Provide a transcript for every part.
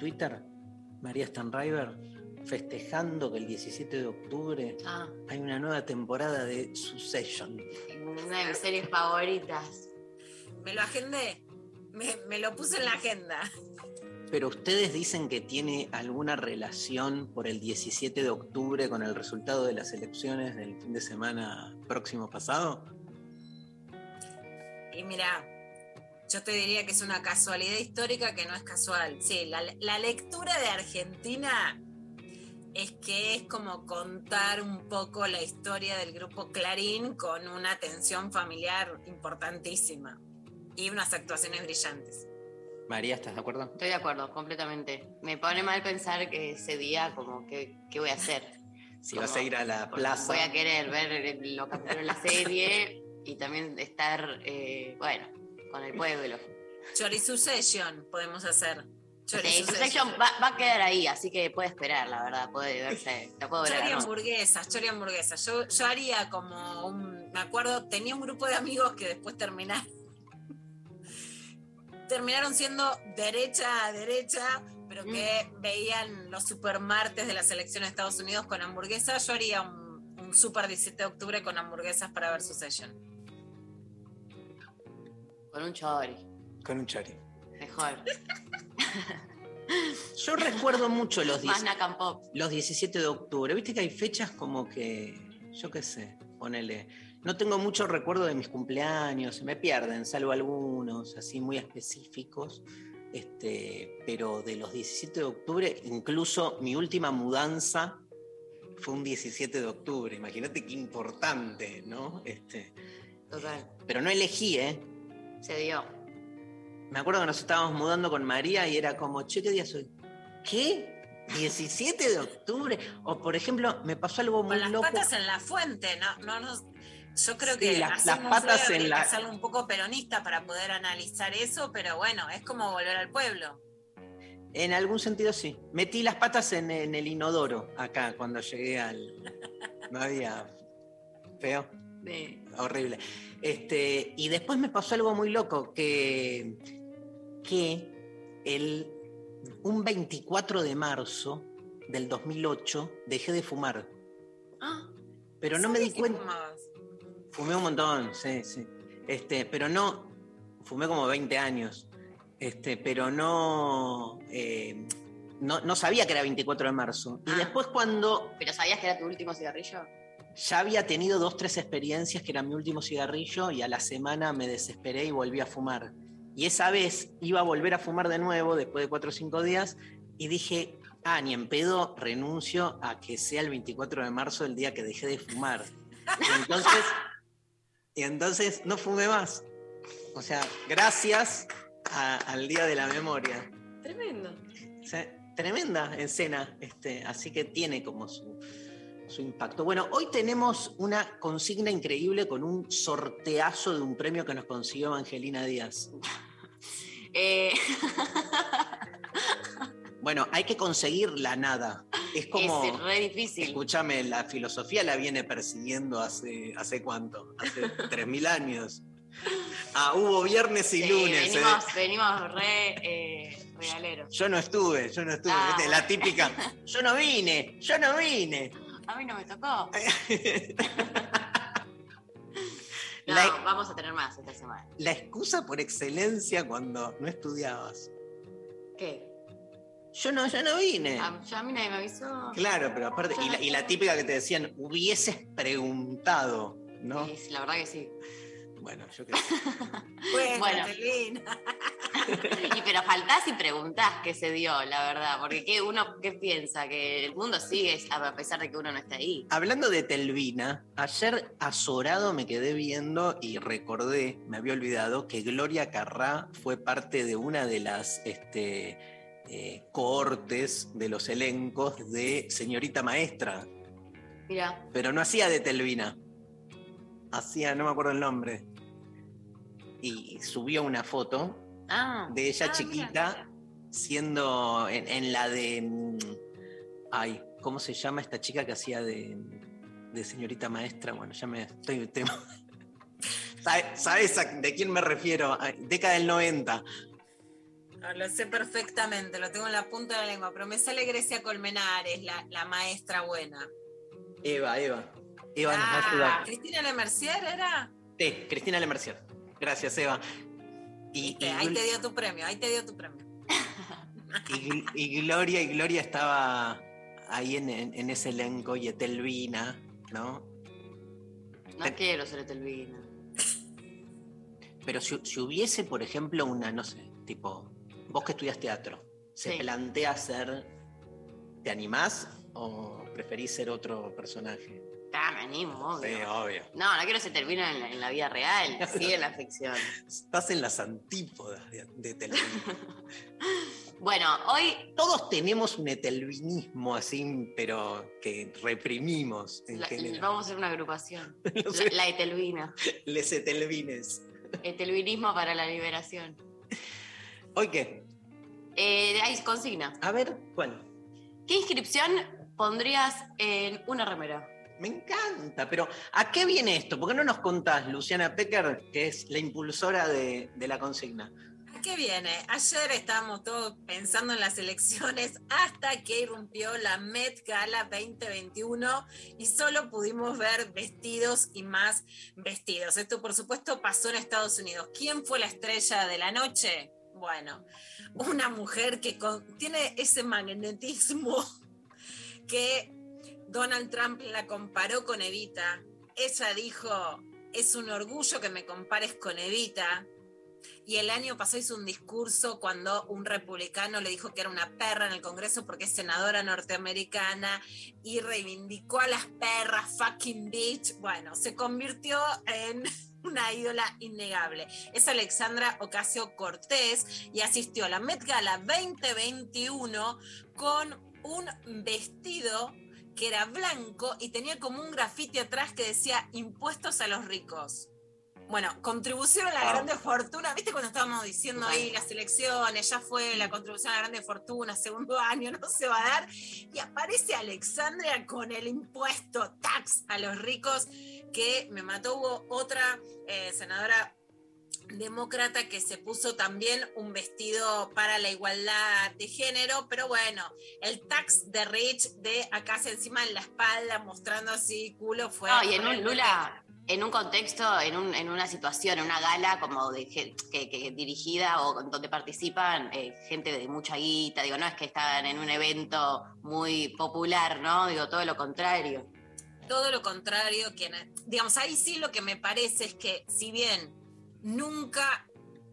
Twitter, María Stanriver, festejando que el 17 de octubre Ah, hay una nueva temporada de Succession. una de mis series favoritas. Me lo agendé. Me, me lo puse en la agenda. Pero ustedes dicen que tiene alguna relación por el 17 de octubre con el resultado de las elecciones del fin de semana próximo pasado. Y mira, yo te diría que es una casualidad histórica que no es casual. Sí, la, la lectura de Argentina es que es como contar un poco la historia del grupo Clarín con una tensión familiar importantísima y unas actuaciones brillantes. María, ¿estás de acuerdo? Estoy de acuerdo, completamente. Me pone mal pensar que ese día, como, que, ¿qué voy a hacer? Si vas a ir a la plaza. Voy a querer ver lo que en la serie y también estar, eh, bueno, con el pueblo. Chorisuccession podemos hacer. Sí, Chorisuccession. Succession va, va a quedar ahí, así que puede esperar, la verdad, puede verse. La puedo ver. Chori hamburguesas, chori hamburguesas. Yo, yo haría como un. Me acuerdo, tenía un grupo de amigos que después terminaron. terminaron siendo derecha a derecha, pero que veían los supermartes de la selección de Estados Unidos con hamburguesas. Yo haría un, un super 17 de octubre con hamburguesas para ver su session. Con un chori, Con un chori. mejor. Yo recuerdo mucho los, Más 10 Nacan Pop. los 17 de octubre. Viste que hay fechas como que, yo qué sé, ponele. No tengo mucho recuerdo de mis cumpleaños, se me pierden, salvo algunos, así muy específicos. Este, pero de los 17 de octubre, incluso mi última mudanza fue un 17 de octubre. Imagínate qué importante, ¿no? Este, Total. pero no elegí, ¿eh? Se dio. Me acuerdo que nos estábamos mudando con María y era como, che, ¿qué día soy? ¿Qué? ¿17 de octubre? O por ejemplo, me pasó algo muy Con las loco. patas en la fuente, no, no, no- yo creo Sí, que las- las patas en la- ser un poco peronista para poder analizar eso, pero bueno, es como volver al pueblo. En algún sentido sí. Metí las patas en, en el inodoro acá cuando llegué al. No había. Feo. Horrible. Este, y después me pasó algo muy loco, que, que el, un 24 de marzo del 2008 dejé de fumar. Ah, Pero no me di ¿sabías que cuenta. fumabas? Fumé un montón, sí, sí. Este, pero no, fumé como 20 años. Este, pero no, eh, no, no sabía que era 24 de marzo. Y Ah. después cuando ¿Pero sabías que era tu último cigarrillo? Ya había tenido dos, tres experiencias que era mi último cigarrillo y a la semana me desesperé y volví a fumar. Y esa vez iba a volver a fumar de nuevo después de cuatro o cinco días y dije, ah, ni en pedo renuncio a que sea el 24 de marzo el día que dejé de fumar. Y entonces, y entonces no fumé más. O sea, gracias a- al Día de la Memoria. Tremendo. O sea, tremenda escena, este, así que tiene como su, su impacto. Bueno, hoy tenemos una consigna increíble con un sorteazo de un premio que nos consiguió Evangelina Díaz. Eh, Bueno, hay que conseguir la nada. Es como, es re difícil. escúchame, la filosofía la viene persiguiendo hace, ¿hace cuánto? Hace 3.000 años. Ah, hubo viernes y Sí, lunes. ¿eh? venimos, venimos re eh, regaleros. Yo no estuve, yo no estuve. Ah. La típica, yo no vine, yo no vine. A mí no me tocó. No, La- vamos a tener más esta semana. la excusa por excelencia cuando no estudiabas. ¿Qué? Yo no, yo no vine. A, yo a mí nadie me avisó. Claro, pero aparte, y la, y la típica que te decían, hubieses preguntado, ¿no? Sí, sí, la verdad que sí. Bueno, yo qué sé. Bueno, Bueno. Telvina. Y pero faltás y preguntás qué se dio, la verdad. Porque ¿qué, uno qué piensa? Que el mundo sigue a pesar de que uno no está ahí. Hablando de Telvina, ayer azorado me quedé viendo y recordé, me había olvidado, que Gloria Carrá fue parte de una de las este, eh, cohortes de los elencos de Señorita Maestra, Mira, pero no hacía de Telvina. Hacía, no me acuerdo el nombre. Y subió una foto ah, de ella Ah, chiquita siendo en, en la de. mm, Ay, ¿cómo se llama esta chica que hacía de, de señorita maestra? Bueno, ya me estoy. estoy- ¿Sabe- ¿Sabes a- de quién me refiero? Década del 90. No, lo sé perfectamente, lo tengo en la punta de la lengua, pero me sale Grecia Colmenares, la, la maestra buena. Eva, Eva. Eva nos va a Ah, ayudar. Cristina Le Mercier era. Sí, Cristina Lemercier. Gracias, Eva. Y, y ahí te dio tu premio, ahí te dio tu premio. y Gl- y Gloria, y Gloria estaba ahí en, en- en ese elenco y Etelvina, ¿no? no quiero ser Telvina. Pero si, si hubiese, por ejemplo, una, no sé, tipo, vos que estudias teatro, ¿se Sí. plantea ser, ¿te animás o preferís ser otro personaje? Ah, me animo, obvio. Sí, obvio. No, no quiero Telvina en la, en la vida real, sí en la ficción. Estás en las antípodas de, de Telvina. Bueno, hoy Todos tenemos un etelvinismo así, pero que reprimimos en la- general. vamos a hacer una agrupación. La Etelvina. les etelvines. Etelvinismo para la liberación. ¿Hoy qué? Eh, hay consigna. A ver, ¿cuál? ¿Qué inscripción pondrías en una remera? Me encanta, pero ¿a qué viene esto? ¿Por qué no nos contás, Luciana Pecker, que es la impulsora de, la consigna? ¿A qué viene? Ayer estábamos todos pensando en las elecciones hasta que irrumpió la Met Gala 2021 y solo pudimos ver vestidos y más vestidos. Esto por supuesto pasó en Estados Unidos. ¿Quién fue la estrella de la noche? Bueno, una mujer que tiene ese magnetismo que Donald Trump la comparó con Evita. Ella dijo, es un orgullo que me compares con Evita. Y el año pasado hizo un discurso cuando un republicano le dijo que era una perra en el Congreso porque es senadora norteamericana y reivindicó a las perras, fucking bitch. Bueno, se convirtió en una ídola innegable. Es Alexandra Ocasio Cortés y asistió a la Met Gala 2021 con un vestido que era blanco y tenía como un grafiti atrás que decía impuestos a los ricos. Bueno, contribución a la Wow. grande fortuna, ¿viste cuando estábamos diciendo ahí las elecciones? Ya fue la contribución a la grande fortuna, segundo año, no se va a dar. Y aparece Alexandria con el impuesto tax a los ricos que me mató. Hubo otra eh, senadora demócrata que se puso también un vestido para la igualdad de género, pero bueno, el tax de Rich de acá hacia encima en la espalda, mostrando así culo, fue. No, y en un Lula, en un contexto, en, un- en una situación, en una gala como de que, que dirigida o donde participan eh, gente de mucha guita, digo, no es que están en un evento muy popular, ¿no? Digo, todo lo contrario. todo lo contrario, quien, digamos, ahí sí lo que me parece es que si bien nunca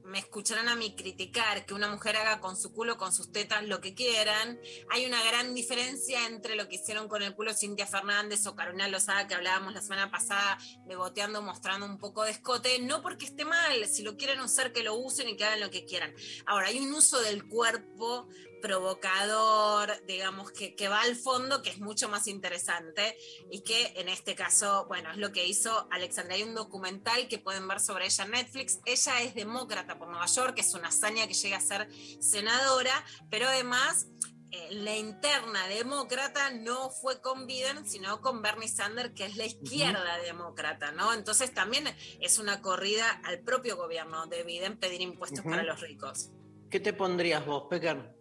me escucharán a mí criticar que una mujer haga con su culo, con sus tetas, lo que quieran, hay una gran diferencia entre lo que hicieron con el culo Cintia Fernández o Carolina Lozada, que hablábamos la semana pasada, beboteando, mostrando un poco de escote, no porque esté mal, si lo quieren usar, que lo usen y que hagan lo que quieran. Ahora, hay un uso del cuerpo provocador, digamos, que, que va al fondo, que es mucho más interesante y que en este caso, bueno, es lo que hizo Alexandra. Hay un documental que pueden ver sobre ella en Netflix. Ella es demócrata por Nueva York, que es una hazaña que llega a ser senadora, pero además eh, la interna demócrata no fue con Biden, sino con Bernie Sanders, que es la izquierda demócrata, ¿no? Entonces también es una corrida al propio gobierno de Biden pedir impuestos para los ricos. ¿Qué te pondrías vos, Pecker?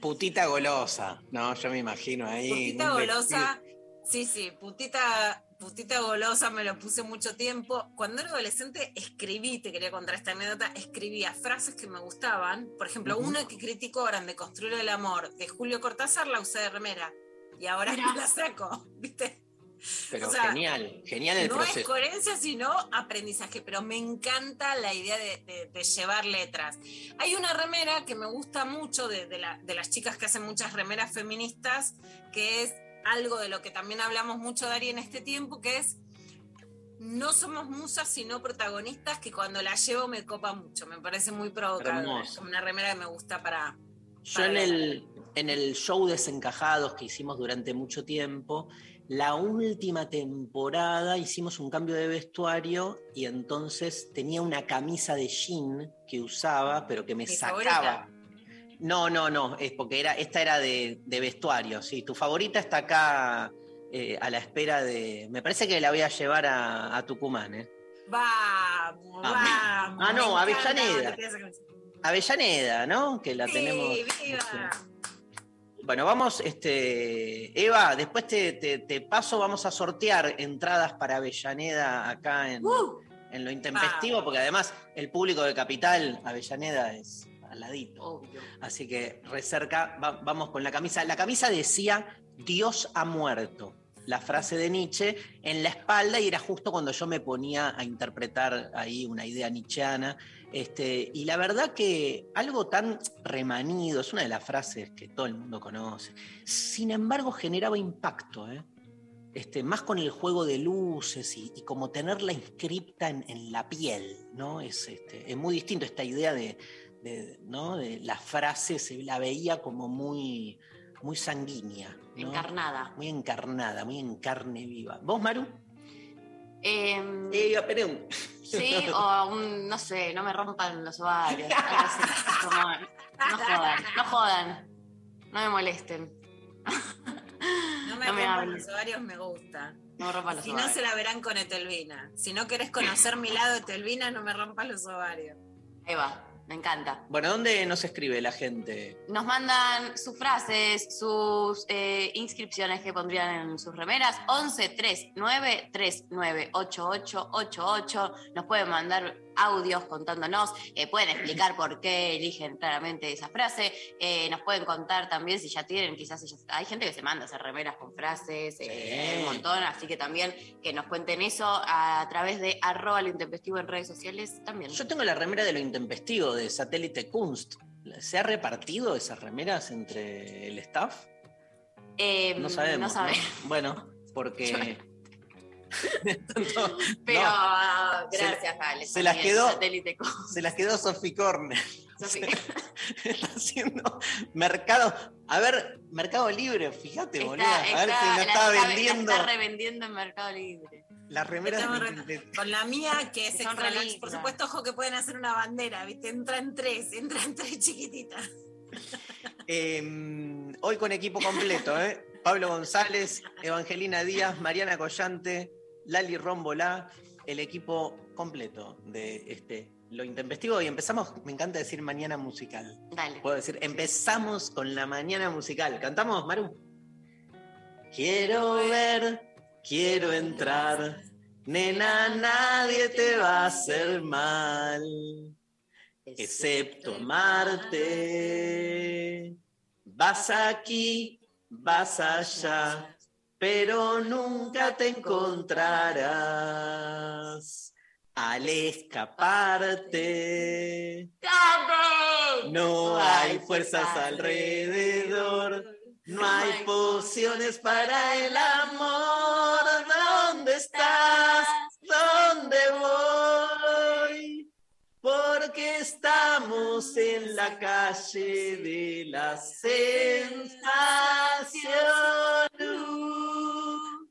Putita golosa, ¿no? Yo me imagino ahí. Putita golosa, sí, sí, putita, putita golosa, me lo puse mucho tiempo. Cuando era adolescente escribí, te quería contar esta anécdota, escribía frases que me gustaban. Por ejemplo, una que critico ahora de Construir el Amor, de Julio Cortázar, la usé de remera. Y ahora me la saco, ¿viste? Pero O sea, genial, genial el no es proceso. coherencia, sino aprendizaje, pero me encanta la idea de, de- de llevar letras. Hay una remera que me gusta mucho de, de la- de las chicas que hacen muchas remeras feministas, que es algo de lo que también hablamos mucho, Dari, en este tiempo, que es no somos musas, sino protagonistas, que cuando la llevo me copa mucho, me parece muy provocadora. Es una remera que me gusta para... Yo en el, en el show Desencajados que hicimos durante mucho tiempo, la última temporada hicimos un cambio de vestuario y entonces tenía una camisa de jean que usaba, pero que me sacaba. favorita. No, no, no, es porque era, esta era de, de vestuario, sí. Tu favorita está acá eh, a la espera de. Me parece que la voy a llevar a, a Tucumán, ¿eh? Vamos, Ah, vamos. ah, no, Avellaneda. Avellaneda, ¿no? Que la Sí, tenemos. viva. Bueno, vamos, este, Eva, después te, te- te paso, vamos a sortear entradas para Avellaneda acá en, Uh, en lo intempestivo, porque además el público de Capital, Avellaneda, es al ladito. Obvio. Así que recerca, va- vamos con la camisa. La camisa decía, Dios ha muerto. La frase de Nietzsche en la espalda y era justo cuando yo me ponía a interpretar ahí una idea nietzscheana. Este, y la verdad que algo tan remanido, es una de las frases que todo el mundo conoce, sin embargo generaba impacto, ¿eh? este, más con el juego de luces y, y como tenerla inscripta en, en la piel, ¿no? Es, este, es muy distinto esta idea de, de, ¿no? de la frase, se la veía como muy, muy sanguínea, ¿no? Encarnada. muy encarnada, muy en carne viva. ¿Vos, Maru? Em, Eh, Perón. Sí, o un, no sé, no me rompan los ovarios. algo así, como, no jodan, no jodan. No me molesten. no me No me rompan los ovarios, me gusta. No me rompan los Si no, se la verán con Etelvina. Si no querés conocer mi lado Etelvina, no me rompas los ovarios. Ahí va, me encanta. Bueno, ¿dónde nos escribe la gente? Nos mandan sus frases, sus eh, inscripciones que pondrían en sus remeras. 11 39 39 88 88. Nos pueden mandar audios contándonos. eh, pueden explicar por qué eligen claramente esa frase. eh, nos pueden contar también si ya tienen, quizás hay gente que se manda a hacer remeras con frases, eh, Sí. un montón. Así que también que nos cuenten eso a, través de arroba lo intempestivo en redes sociales también. Yo tengo la remera de lo intempestivo de Satélite Kunst. ¿Se ha repartido esas remeras entre el staff? Eh, No sabemos. No sabe. Bueno, porque. Pero no, se- gracias, Ale. se las quedó- se las quedó Sophie Corner. Está haciendo mercado. A ver, Mercado Libre, fíjate, Está- boludo. A ver si la está está- la vendiendo. está revendiendo en Mercado Libre. Las remeras Estamos de- re- de- Con la mía, que es Son extra large, por supuesto, ojo que pueden hacer una bandera, ¿viste? Entran tres, entran tres chiquititas. Eh, hoy con equipo completo, ¿eh? Pablo González, Evangelina Díaz, Mariana Collante, Lali Rombolá, el equipo completo de este Lo Intempestivo. Y empezamos, me encanta decir mañana musical. Dale. Puedo decir, empezamos con la mañana musical. ¿Cantamos, Maru? Quiero ver, quiero entrar, nena, nadie te va a hacer mal excepto amarte. Vas aquí, vas allá, pero nunca te encontrarás. Al escaparte, no hay fuerzas alrededor, no hay pociones para el amor. ¿Dónde estás? ¿Dónde voy? Porque estamos en la calle de la sensación,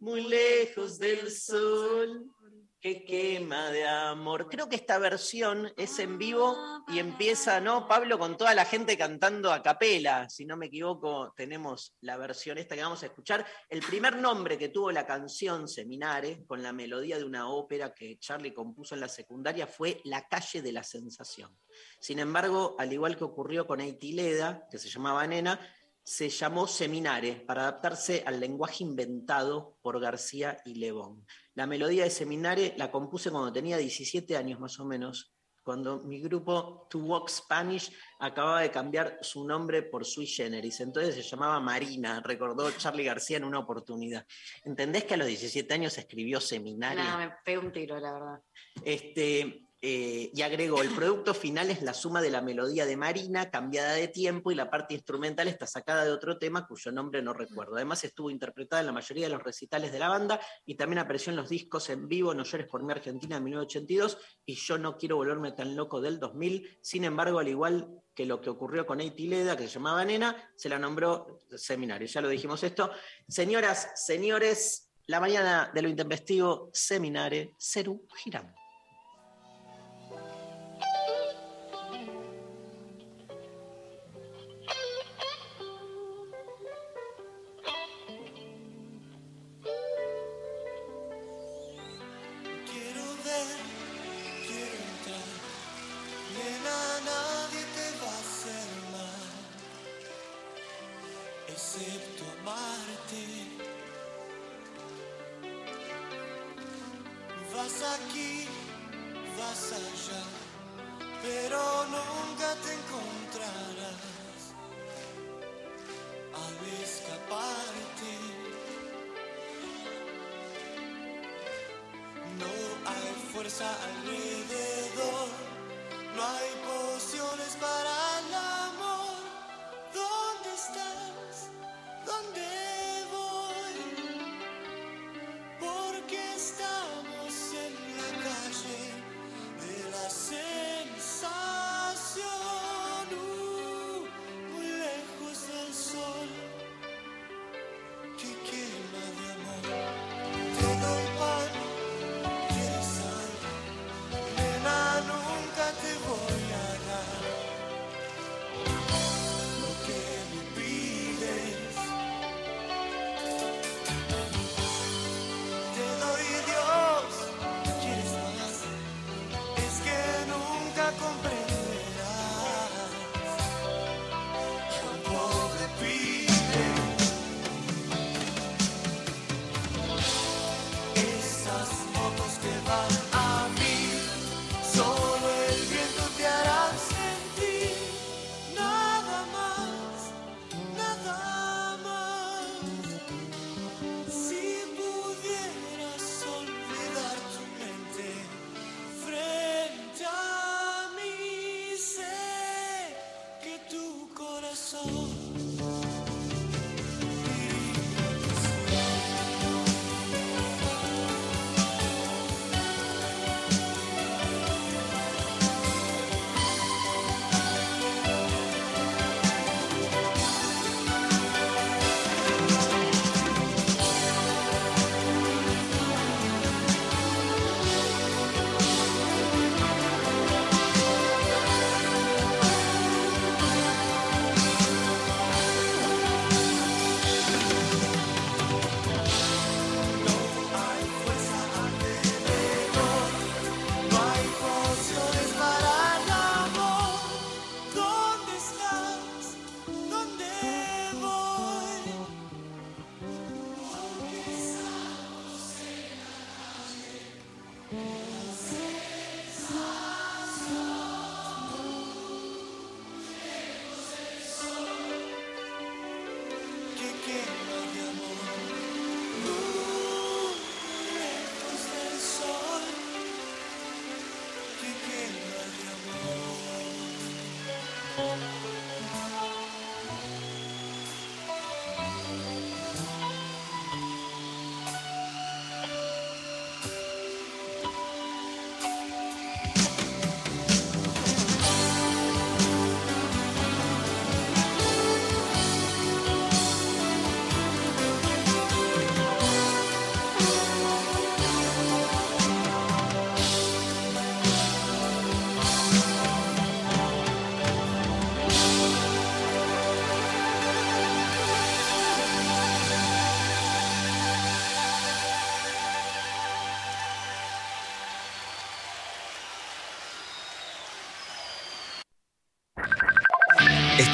muy lejos del sol que quema de amor. Creo que esta versión es en vivo y empieza, ¿no, Pablo? Con toda la gente cantando a capela. Si no me equivoco, tenemos la versión esta que vamos a escuchar. El primer nombre que tuvo la canción Seminare, con la melodía de una ópera que Charlie compuso en la secundaria, fue La calle de la sensación. Sin embargo, al igual que ocurrió con Eitileda, que se llamaba Nena, se llamó Seminare para adaptarse al lenguaje inventado por García y Lebón. La melodía de Seminare la compuse cuando tenía 17 años más o menos, cuando mi grupo To Walk Spanish acababa de cambiar su nombre por Sui Generis. Entonces se llamaba Marina, recordó Charlie García en una oportunidad. ¿Entendés que a los 17 años escribió Seminare? No, me pego un tiro, la verdad. Este, eh, y agregó, el producto final es la suma de la melodía de Marina, cambiada de tiempo, y la parte instrumental está sacada de otro tema cuyo nombre no recuerdo. Además estuvo interpretada en la mayoría de los recitales de la banda y también apareció en los discos en vivo No llores por mi Argentina de 1982 y Yo no quiero volverme tan loco del 2000. Sin embargo, al igual que lo que ocurrió con Eiti Leda, que se llamaba Nena, se la nombró seminario. Ya lo dijimos esto. Señoras, señores, la mañana de lo intempestivo, Seminare, Ceru Girán.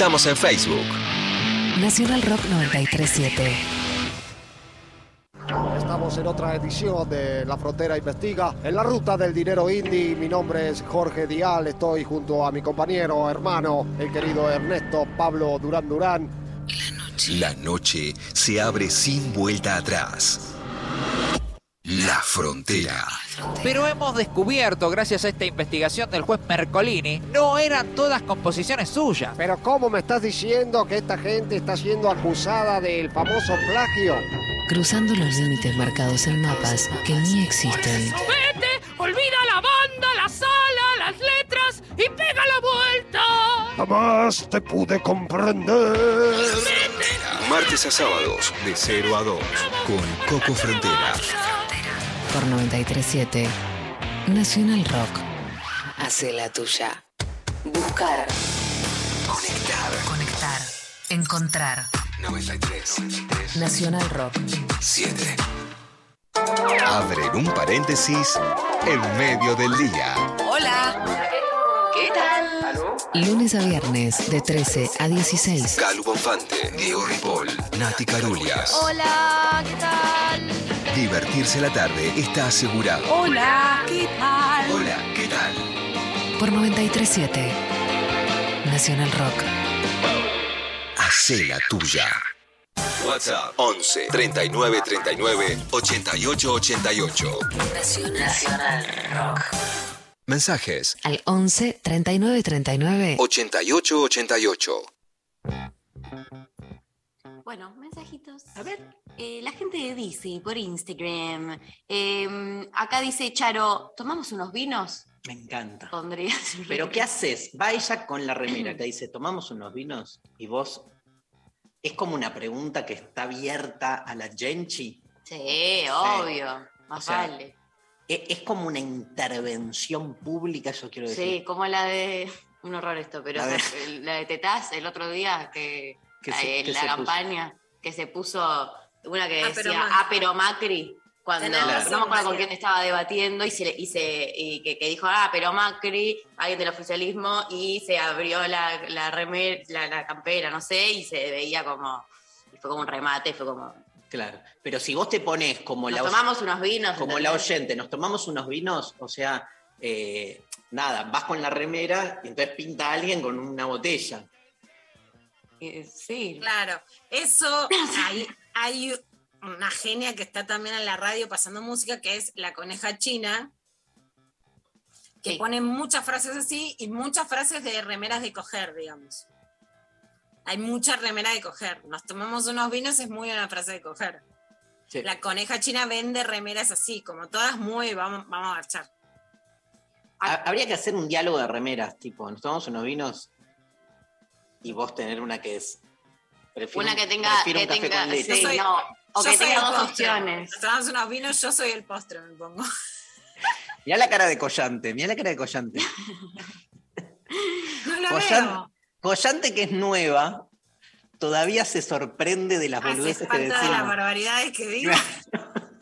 Estamos en Facebook. Nacional Rock 937. Estamos en otra edición de La Frontera Investiga. En la ruta del dinero indie, mi nombre es Jorge Dial. Estoy junto a mi compañero, hermano, el querido Ernesto Pablo Durán Durán. La noche se abre sin vuelta atrás. La frontera. Pero hemos descubierto, gracias a esta investigación del juez Mercolini, no eran todas composiciones suyas. Pero ¿cómo me estás diciendo que esta gente está siendo acusada del famoso plagio? Cruzando los límites marcados en mapas que ni existen. ¡Vete! ¡Olvida la banda, la sala, las letras y pega la vuelta! Jamás te pude comprender. Martes a sábados, de 0 a 2, con Coco Frontera. Por 937. Nacional Rock. Hace la tuya. Buscar. Conectar. Conectar. Encontrar. 93. Nacional Rock. 7. Abren un paréntesis en medio del día. Hola. ¿Qué tal? Lunes a viernes de 13 a 16. Calu Bonfante, Diego Ripoll, Nati Carulias. Hola, ¿qué tal? Divertirse la tarde está asegurado. Hola, ¿qué tal? Hola, ¿qué tal? Por 937. Nacional Rock. Hacé la tuya. WhatsApp 11 39 39 88 88. Nacional Rock. Mensajes Al 11 39 39. 88 88. Bueno, mensajitos. A ver. la gente dice por Instagram. eh, acá dice Charo, ¿tomamos unos vinos? Me encanta. Pondría. Pero ¿qué haces? Va ella con la remera que dice, tomamos unos vinos y vos... Es como una pregunta que está abierta a la Genchi. Sí, obvio. Más O sea, vale. E- Es como una intervención pública, yo quiero decir. Sí, como la de. Un horror esto, pero la de Tetaz el otro día, que, ¿Qué se- en qué la se puso? campaña, que se puso una que Ah, decía, pero ah, pero Macri, cuando no me acuerdo con quién estaba debatiendo y, se, y, se, y que, que dijo, ah, pero Macri, alguien del oficialismo, y se abrió la, la, remer- la, la campera, no sé, y se veía como, y fue como un remate, fue como, Claro. Pero si vos te pones como nos la, tomamos unos vinos. como la oyente, nos tomamos unos vinos, o sea, eh, nada, vas con la remera y entonces pinta a alguien con una botella. Sí, Claro, eso hay, hay una genia que está también en la radio pasando música, que es la coneja china, que Sí. pone muchas frases así y muchas frases de remeras de coger, digamos. Hay mucha remera de coger. Nos tomamos unos vinos, es muy una frase de coger. Sí. La coneja china vende remeras así, como todas muy, vamos, vamos a marchar. Ha- Habría que hacer un diálogo de remeras, tipo, nos tomamos unos vinos y vos tener una que es. prefiero una un- que tenga, prefiero que un café tenga, con leche. sí, Yo soy- no, o Yo que tenga dos opciones. Nos tomamos unos vinos, yo soy el postre, me pongo. Mirá la cara de Collante, mirá la cara de Collante. No la Collante, veo. Collante, que es nueva, todavía se sorprende de las Ah, se boludeces que espanta de las decimos. barbaridades que digo.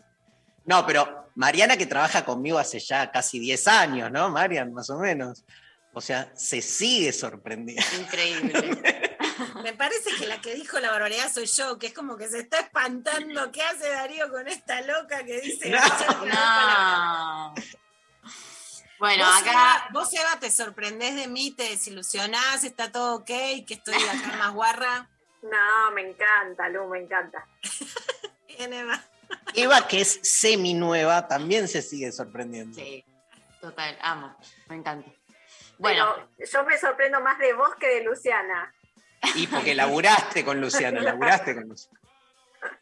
No, pero Mariana que trabaja conmigo hace ya casi 10 años, ¿no, Marian? Más o menos. O sea, se sigue sorprendiendo. Increíble. Me parece que la que dijo la barbaridad soy yo, que es como que se está espantando. ¿Qué hace Darío con esta loca que dice? No. No. Bueno, vos, acá. Eva, vos, Eva, te sorprendés de mí, te desilusionás, está todo ok, que estoy acá más guarra. No, me encanta, Lu, me encanta. Bien, Eva. Eva, que es semi nueva, también se sigue sorprendiendo. Sí, total, amo. Me encanta. Bueno, Pero yo me sorprendo más de vos que de Luciana. Y porque laburaste con Luciana, laburaste con Luciana.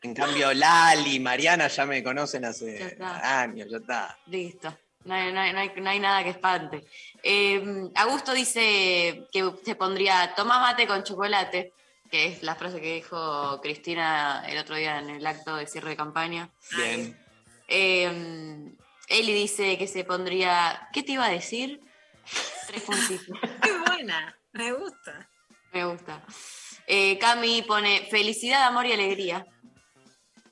En cambio, Lali, Mariana ya me conocen hace años, ya está. listo. No hay, no hay- no hay- no hay nada que espante. Eh, Augusto dice que se pondría toma mate con chocolate, que es la frase que dijo Cristina el otro día en el acto de cierre de campaña. Bien. Eh, Eli dice que se pondría. ¿Qué te iba a decir? Tres puntitos. Qué buena, me gusta. Me gusta. Eh, Cami pone felicidad, amor y alegría.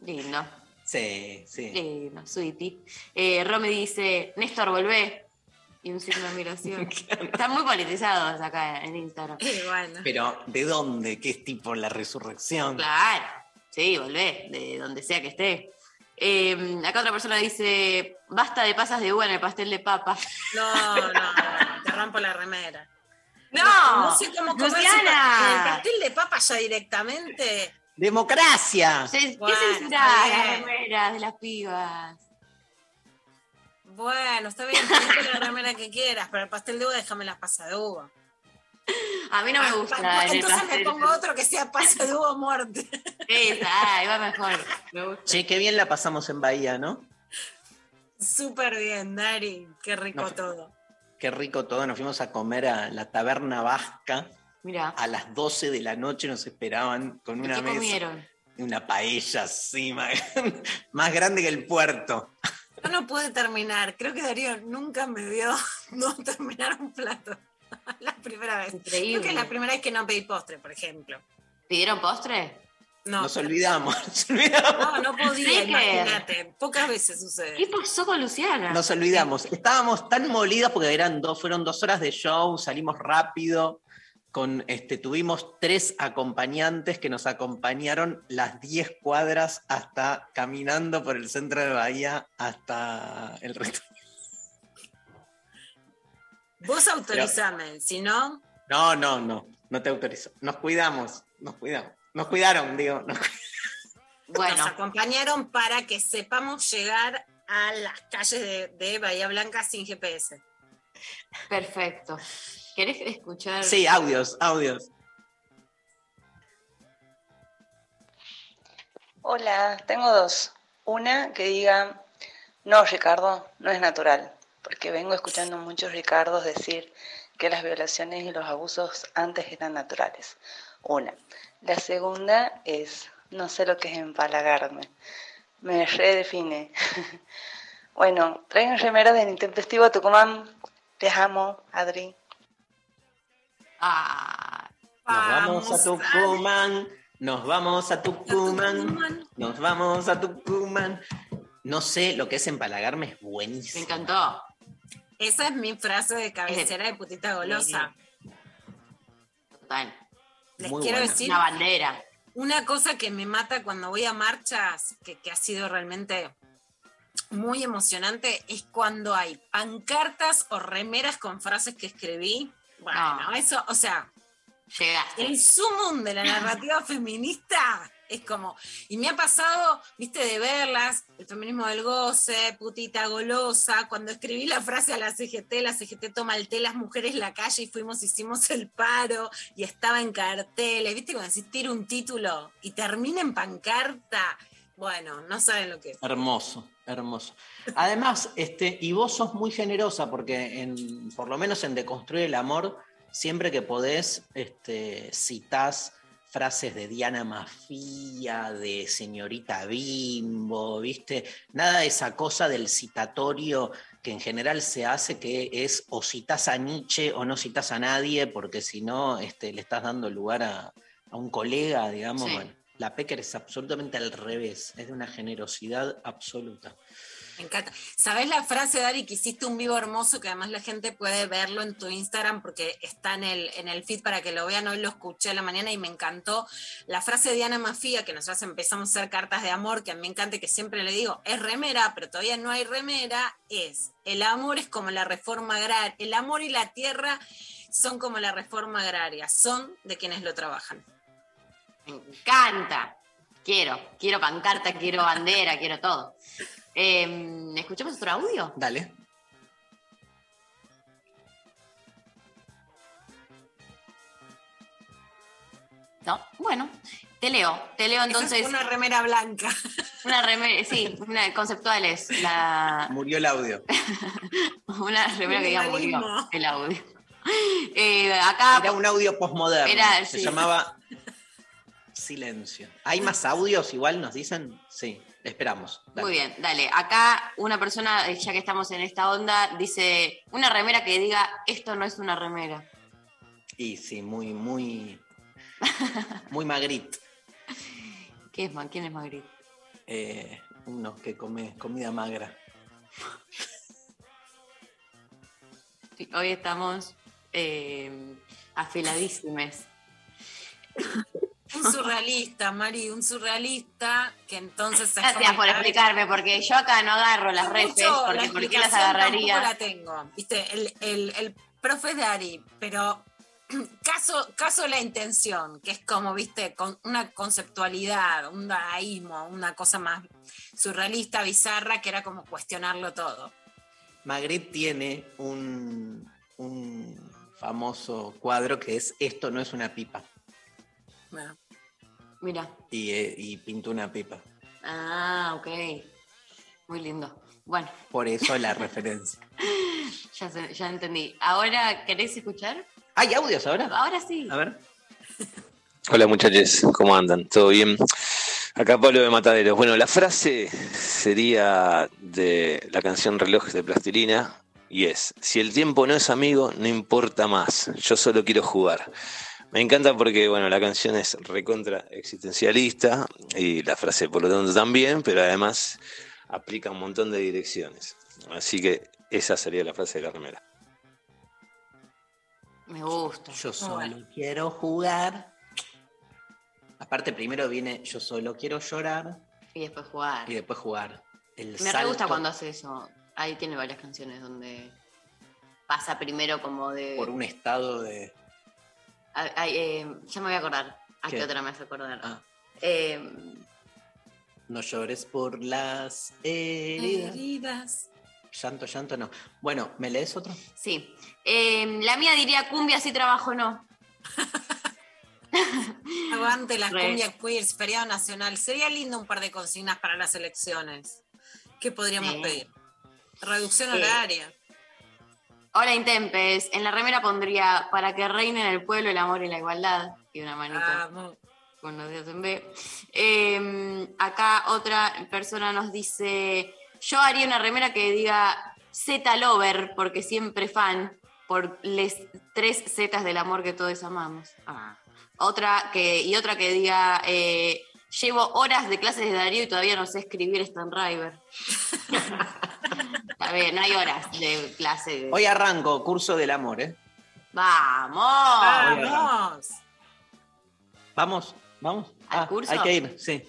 Lindo, Sí, sí. lindo, sweetie. Eh, Romy dice, Néstor, volvé. y un signo de admiración. Están muy politizados acá en Instagram. Y bueno. Pero, ¿de dónde? ¿Qué es tipo la resurrección? Claro, sí, volvé, de donde sea que esté. Eh, acá otra persona dice, basta de pasas de uva en el pastel de papa. No, no, rompo la remera. No, no sé cómo pa- el pastel de papa ya directamente. ¡Democracia! ¿Qué Bueno, censurá está las remeras de las pibas? Bueno, está bien, la remera que quieras, pero el pastel de uva déjame las pasas de uva. A mí no me Ah, gusta. Entonces me pastel. pongo otro que sea pasa de uva o muerte. Esa, ahí va mejor. Me gusta. Che, qué bien la pasamos en Bahía, ¿no? Súper bien, Dari. Qué rico No. todo. Qué rico todo. Nos fuimos a comer a la taberna vasca. Mira, A las 12 de la noche nos esperaban con una ¿qué mesa. comieron? Una paella así, más, más grande que el puerto. Yo no pude terminar. Creo que Darío nunca me vio no terminar un plato. La primera vez. Creo que es la primera vez que no pedí postre, por ejemplo. ¿Pidieron postre? No, Nos olvidamos, nos olvidamos. no, no podía, Sí imagínate. Pocas veces ¿Qué sucede. pasó con Luciana? Nos olvidamos. Estábamos tan molidos porque eran dos, fueron dos horas de show, salimos rápido. Con, este, tuvimos tres acompañantes que nos acompañaron las 10 cuadras hasta caminando por el centro de Bahía hasta el resto. Vos autorizame, si no, No, no, no, no te autorizo. Nos cuidamos, nos cuidamos. Nos cuidaron, digo. nos Bueno, nos acompañaron para que sepamos llegar a las calles de, de Bahía Blanca sin GPS. perfecto. ¿Querés escuchar? Sí, audios, audios. Hola, tengo dos. Una que diga, no, Ricardo, no es natural, porque vengo escuchando muchos Ricardos decir que las violaciones y los abusos antes eran naturales. Una. La segunda es, no sé lo que es empalagarme. Me redefine. bueno, traigan remera del intempestivo Tucumán. Les amo, Adri. Ah, Nos vamos a Tucumán, nos vamos a Tucumán, nos vamos a Tucumán. No sé lo que es empalagarme, es me buenísimo. encantó. Esa es mi frase de cabecera de putita golosa. Total. Les Muy quiero buena. decir Una bandera. una cosa que me mata cuando voy a marchas, que, que ha sido realmente muy emocionante, es cuando hay pancartas o remeras con frases que escribí. Bueno, No. eso, o sea, Llegaste. el sumum de la narrativa feminista es como, y me ha pasado, viste, de verlas, el feminismo del goce, putita golosa, cuando escribí la frase a la CGT, la CGT toma el té, las mujeres la calle y fuimos, hicimos el paro y estaba en carteles, viste, cuando decís tira un título y termina en pancarta, bueno, no saben lo que es. Hermoso, hermoso. Además, este, y vos sos muy generosa porque en, por lo menos en Deconstruir el Amor, siempre que podés, este, citás frases de Diana Mafía, de señorita Bimbo, ¿viste? Nada de esa cosa del citatorio que en general se hace, que es o citas a Nietzsche o no citas a nadie, porque si no este, le estás dando lugar a, a un colega, digamos. Sí. Bueno, la Pecker es absolutamente al revés, es de una generosidad absoluta. Me encanta. ¿Sabés la frase, Dari, que hiciste un vivo hermoso que además la gente puede verlo en tu Instagram porque está en el, en el feed para que lo vean? Hoy lo escuché a la mañana y me encantó. La frase de Diana Mafía, que nosotros empezamos a hacer cartas de amor, que a mí me encanta que siempre le digo, es remera, pero todavía no hay remera, es, el amor es como la reforma agraria, el amor y la tierra son como la reforma agraria, son de quienes lo trabajan. Me encanta. Quiero, quiero pancarta, quiero bandera, quiero todo. Eh, ¿Escuchamos otro audio? Dale. No, bueno, te leo, te leo entonces es una remera blanca. una remera, sí, una conceptuales, la, Murió el audio. una remera que diga murió el audio. Eh, acá Era un audio postmoderno. Era, Se sí. llamaba Silencio. ¿Hay más audios igual nos dicen? Sí, esperamos. Dale. Muy bien, dale. Acá una persona, eh, ya que estamos en esta onda, dice una remera que diga esto no es una remera. Y sí, muy, muy. Muy Magritte. ¿Qué es? ¿Quién es Magritte? Eh, uno que come comida magra. Sí, hoy estamos eh, afiladísimes. Un surrealista, Mari, un surrealista que entonces... se Gracias por explicarme, porque yo acá no agarro las refes, Mucho, porque la ¿por qué las agarraría? la tengo. Viste, el, el, el profe es Dari, pero caso, caso la intención, que es como, viste, con una conceptualidad, un dadaísmo, una cosa más surrealista, bizarra, que era como cuestionarlo todo. Magritte tiene un, un famoso cuadro que es Esto no es una pipa. Bueno, Mira. Y, eh, y pintó una pipa. Ah, ok. Muy lindo. Bueno, Por eso la referencia. ya, ya entendí. Ahora, ¿querés escuchar? ¿Hay audios ahora? Ahora sí. A ver. Hola muchachos, ¿cómo andan? ¿Todo bien? Acá Pablo de Mataderos. Bueno, la frase sería de la canción Reloj de Plastilina y es, si el tiempo no es amigo, no importa más, yo solo quiero jugar. Me encanta porque, bueno, la canción es recontra existencialista y la frase por lo tanto también, pero además aplica un montón de direcciones. Así que esa sería la frase de la remera. Me gusta. Yo solo Bueno. quiero jugar. Aparte, primero viene Yo solo quiero llorar Y después jugar. y después jugar. El Me re salto- gusta cuando hace eso. Ahí tiene varias canciones donde pasa primero como de. Por un estado de. Eh, ya me voy a acordar. ¿A qué, ¿Qué? otra me hace acordar? Ah. Eh, No llores por las heridas. heridas. Llanto, llanto, no. Bueno, ¿me lees otro? sí. Eh, la mía diría cumbia si trabajo no. Aguante las Re. cumbias queers, feriado nacional. Sería lindo un par de consignas para las elecciones. ¿Qué podríamos Sí. pedir? Reducción Sí. horaria. Hola Intempes. En la remera pondría para que reine en el pueblo el amor y la igualdad. Y una manita Vamos. con los dedos en B. Eh, acá otra persona nos dice: Yo haría una remera que diga Z Lover, porque siempre fan, por les tres Zetas del amor que todos amamos. Ah. Otra que, y otra que diga: eh, Llevo horas de clases de Darío y todavía no sé escribir Stan River. Está bien, no hay horas de clase. de- Hoy arranco, curso del amor, ¿eh? ¡Vamos! ¡Vamos! Vamos, vamos. ¿Al Ah, curso? Hay que ir, sí.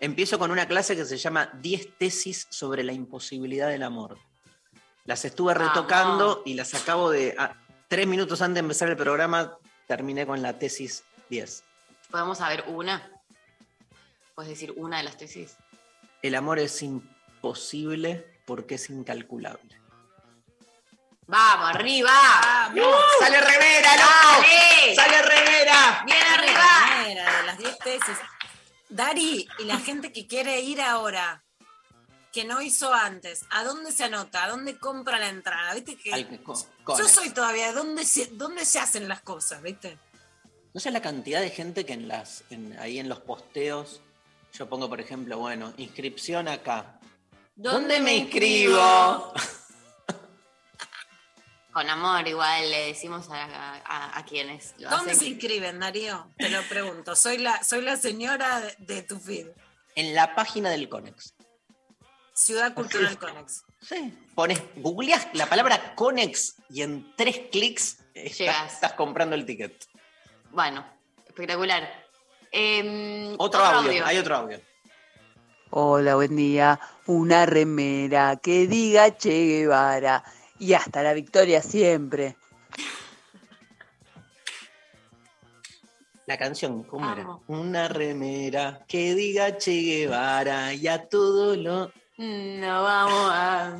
Empiezo con una clase que se llama 10 tesis sobre la imposibilidad del amor. Las estuve Vamos. retocando y las acabo de. ah, tres minutos antes de empezar el programa, terminé con la tesis 10. ¿Podemos saber una? ¿Puedes decir una de las tesis? El amor es imposible porque es incalculable. ¡Vamos, arriba! ¡Sale remera, loco! ¡Dale! ¡Sale remera! ¡Bien arriba! remera de las 10 tesis. Dari, y la gente que quiere ir ahora, que no hizo antes, ¿a dónde se anota? ¿A dónde compra la entrada? ¿Viste que Al- yo soy todavía, ¿dónde se, ¿dónde se hacen las cosas? ¿Viste? No sé la cantidad de gente que en las, en- ahí en los posteos, yo pongo, por ejemplo, bueno, inscripción acá. ¿Dónde, me inscribo? Con amor, igual le decimos a, a- a quienes lo ¿Dónde hacen. se inscriben, Darío? Te lo pregunto. Soy la, soy la señora de, de tu feed. En la página del Conex. Ciudad Cultural Conex. Sí. Pones, googleás la palabra Conex y en tres clics estás, estás comprando el ticket. Bueno, espectacular. Em, Otro, audio, hay otro audio. Hola, buen día. Una remera que diga Che Guevara y hasta la victoria siempre. La canción, ¿cómo era? Una remera que diga Che Guevara y a todo lo. No vamos a.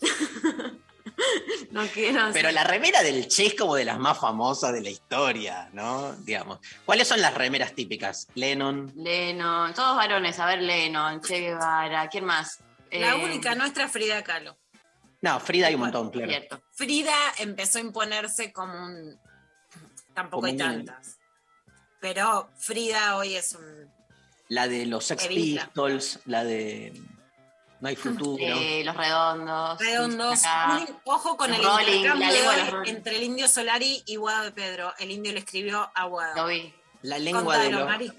no quiero. Pero la remera del Che es como de las más famosas de la historia, ¿no? Digamos. ¿Cuáles son las remeras típicas? Lennon. Lennon, todos varones, a ver, Lennon, Che Guevara, ¿quién más? La Eh, única nuestra es Frida Kahlo. No, Frida hay un montón, claro. Cierto. Frida empezó a imponerse como un. Tampoco hay un- tantas. Pero Frida hoy es un. La de los Sex Evita. Pistols, la de No hay futuro. Eh, los redondos. Redondos. acá. Un- ojo con el Rolling, intercambio la de de los entre el indio Solari y Guado de Pedro. El indio le escribió a Guado. Lo vi. La lengua de Contalo, los Mari.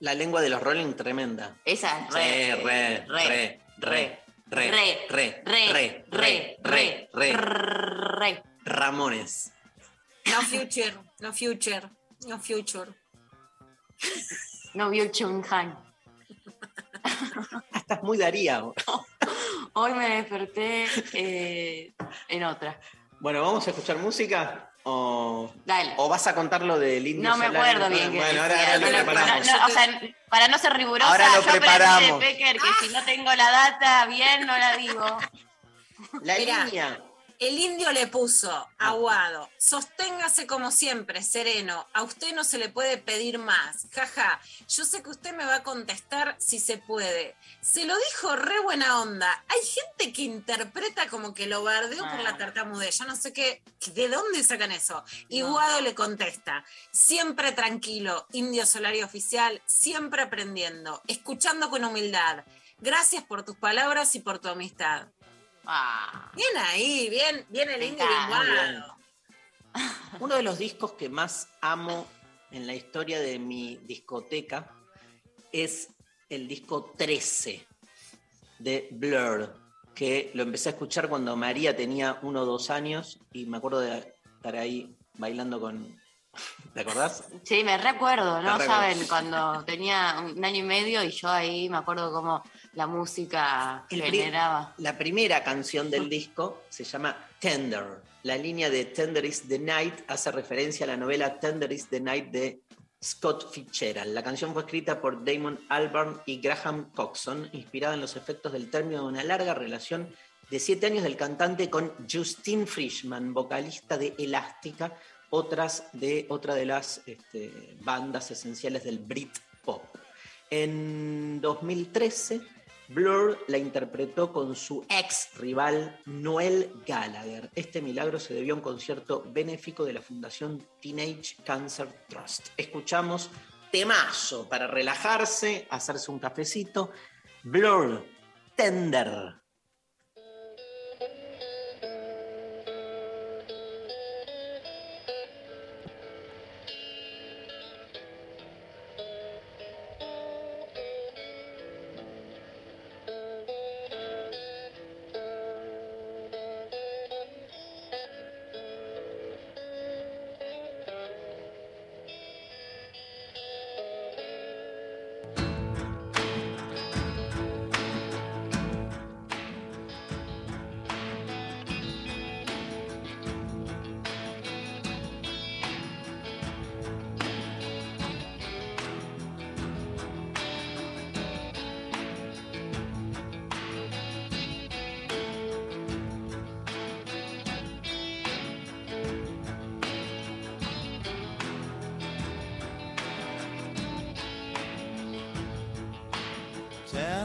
la lengua de los Rolling tremenda. Esa es re, re, re, re, re, re, re, re, re, re, re, re. Ramones. No future, no future, no future. No vio Chunhan. Estás muy Daría. Hoy me desperté eh, en otra. Bueno, ¿vamos a escuchar música? ¿O, Dale. o vas a contar lo del indio No me Solari? acuerdo bien. Bueno, ahora, decía, ahora lo preparamos. no, o sea, para no ser rigurosa, Ahora lo yo preparamos. de Becker que si no tengo la data bien, no la digo. La Mirá. línea. El indio le puso, aguado, sosténgase como siempre, sereno, a usted no se le puede pedir más, jaja, yo sé que usted me va a contestar si se puede. Se lo dijo re buena onda. Hay gente que interpreta como que lo bardeó por la tartamudez, yo no sé qué, ¿de dónde sacan eso? Y No. Guado le contesta, siempre tranquilo, indio solario oficial, siempre aprendiendo, escuchando con humildad. Gracias por tus palabras y por tu amistad. Ah, Bien ahí, bien, bien el encanta. guado. Uno de los discos que más amo en la historia de mi discoteca es el disco 13 de Blur, que lo empecé a escuchar cuando María tenía uno o dos años y me acuerdo de estar ahí bailando con... ¿Te acordás? sí, me recuerdo, ¿no? Saben, cuando tenía un año y medio y yo ahí me acuerdo cómo la música El generaba. La primera canción del disco se llama Tender. La línea de Tender is the Night hace referencia a la novela Tender is the Night de Scott Fitzgerald. La canción fue escrita por Damon Albarn y Graham Coxon, inspirada en los efectos del término de una larga relación de siete años del cantante con Justine Frischman, vocalista de Elástica, otras de, otra de las este, bandas esenciales del Britpop. En 2013, Blur la interpretó con su ex rival Noel Gallagher. Este milagro se debió a un concierto benéfico de la Fundación Teenage Cancer Trust. Escuchamos temazo para relajarse, hacerse un cafecito. Blur, Tender.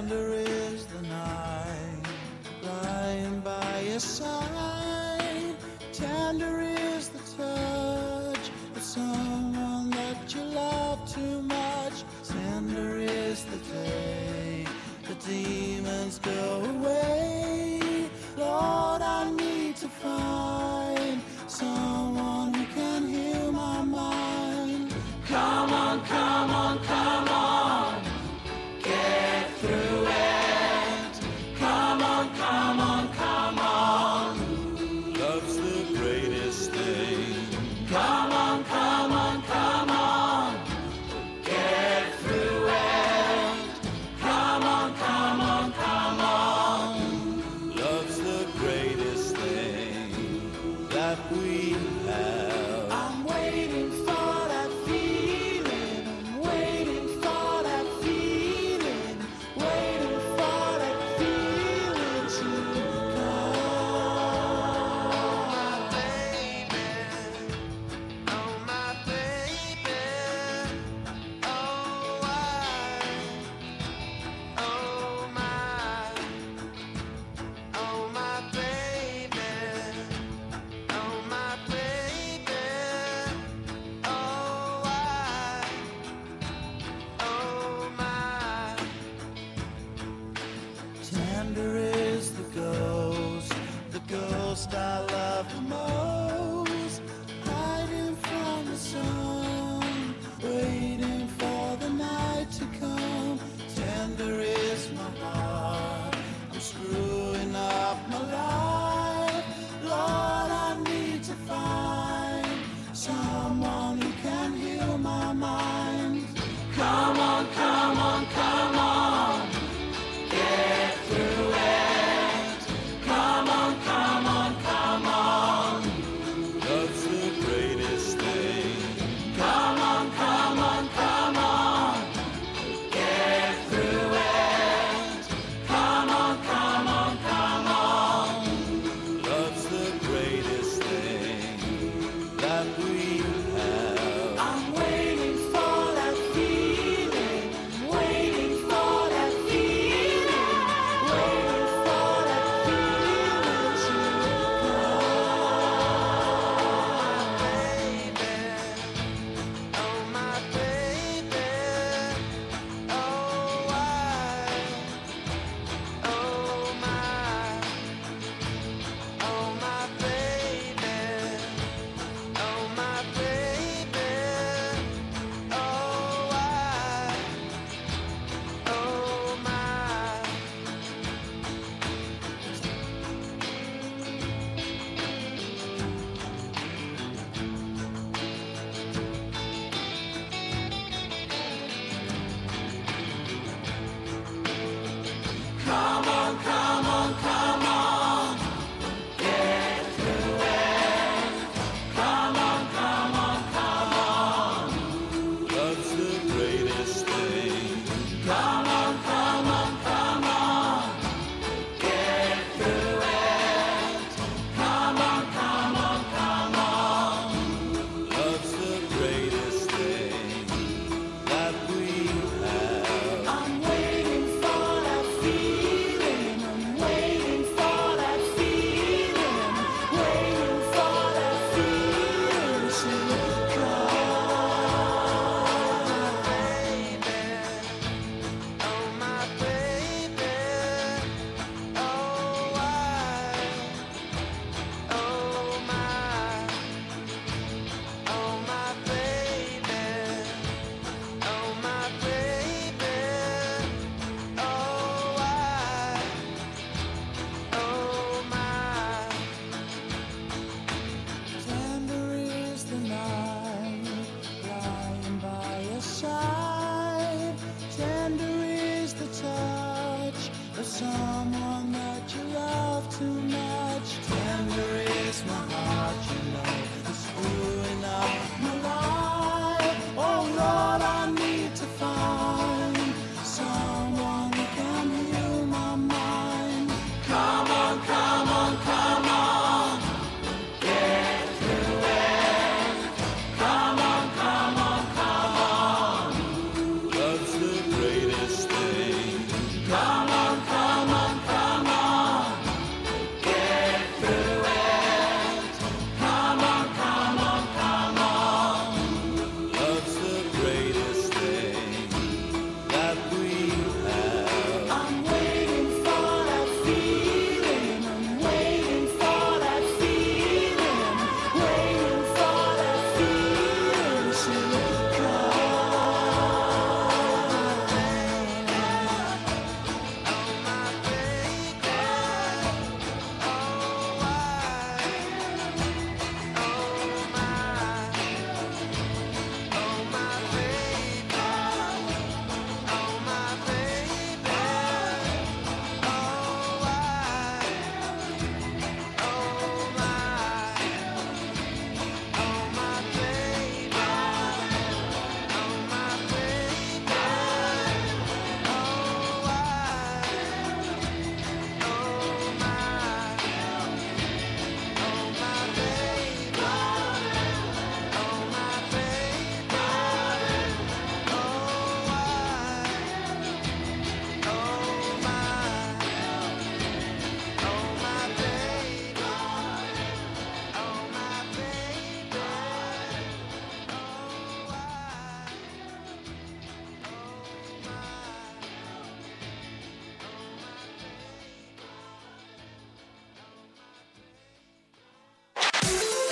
Tender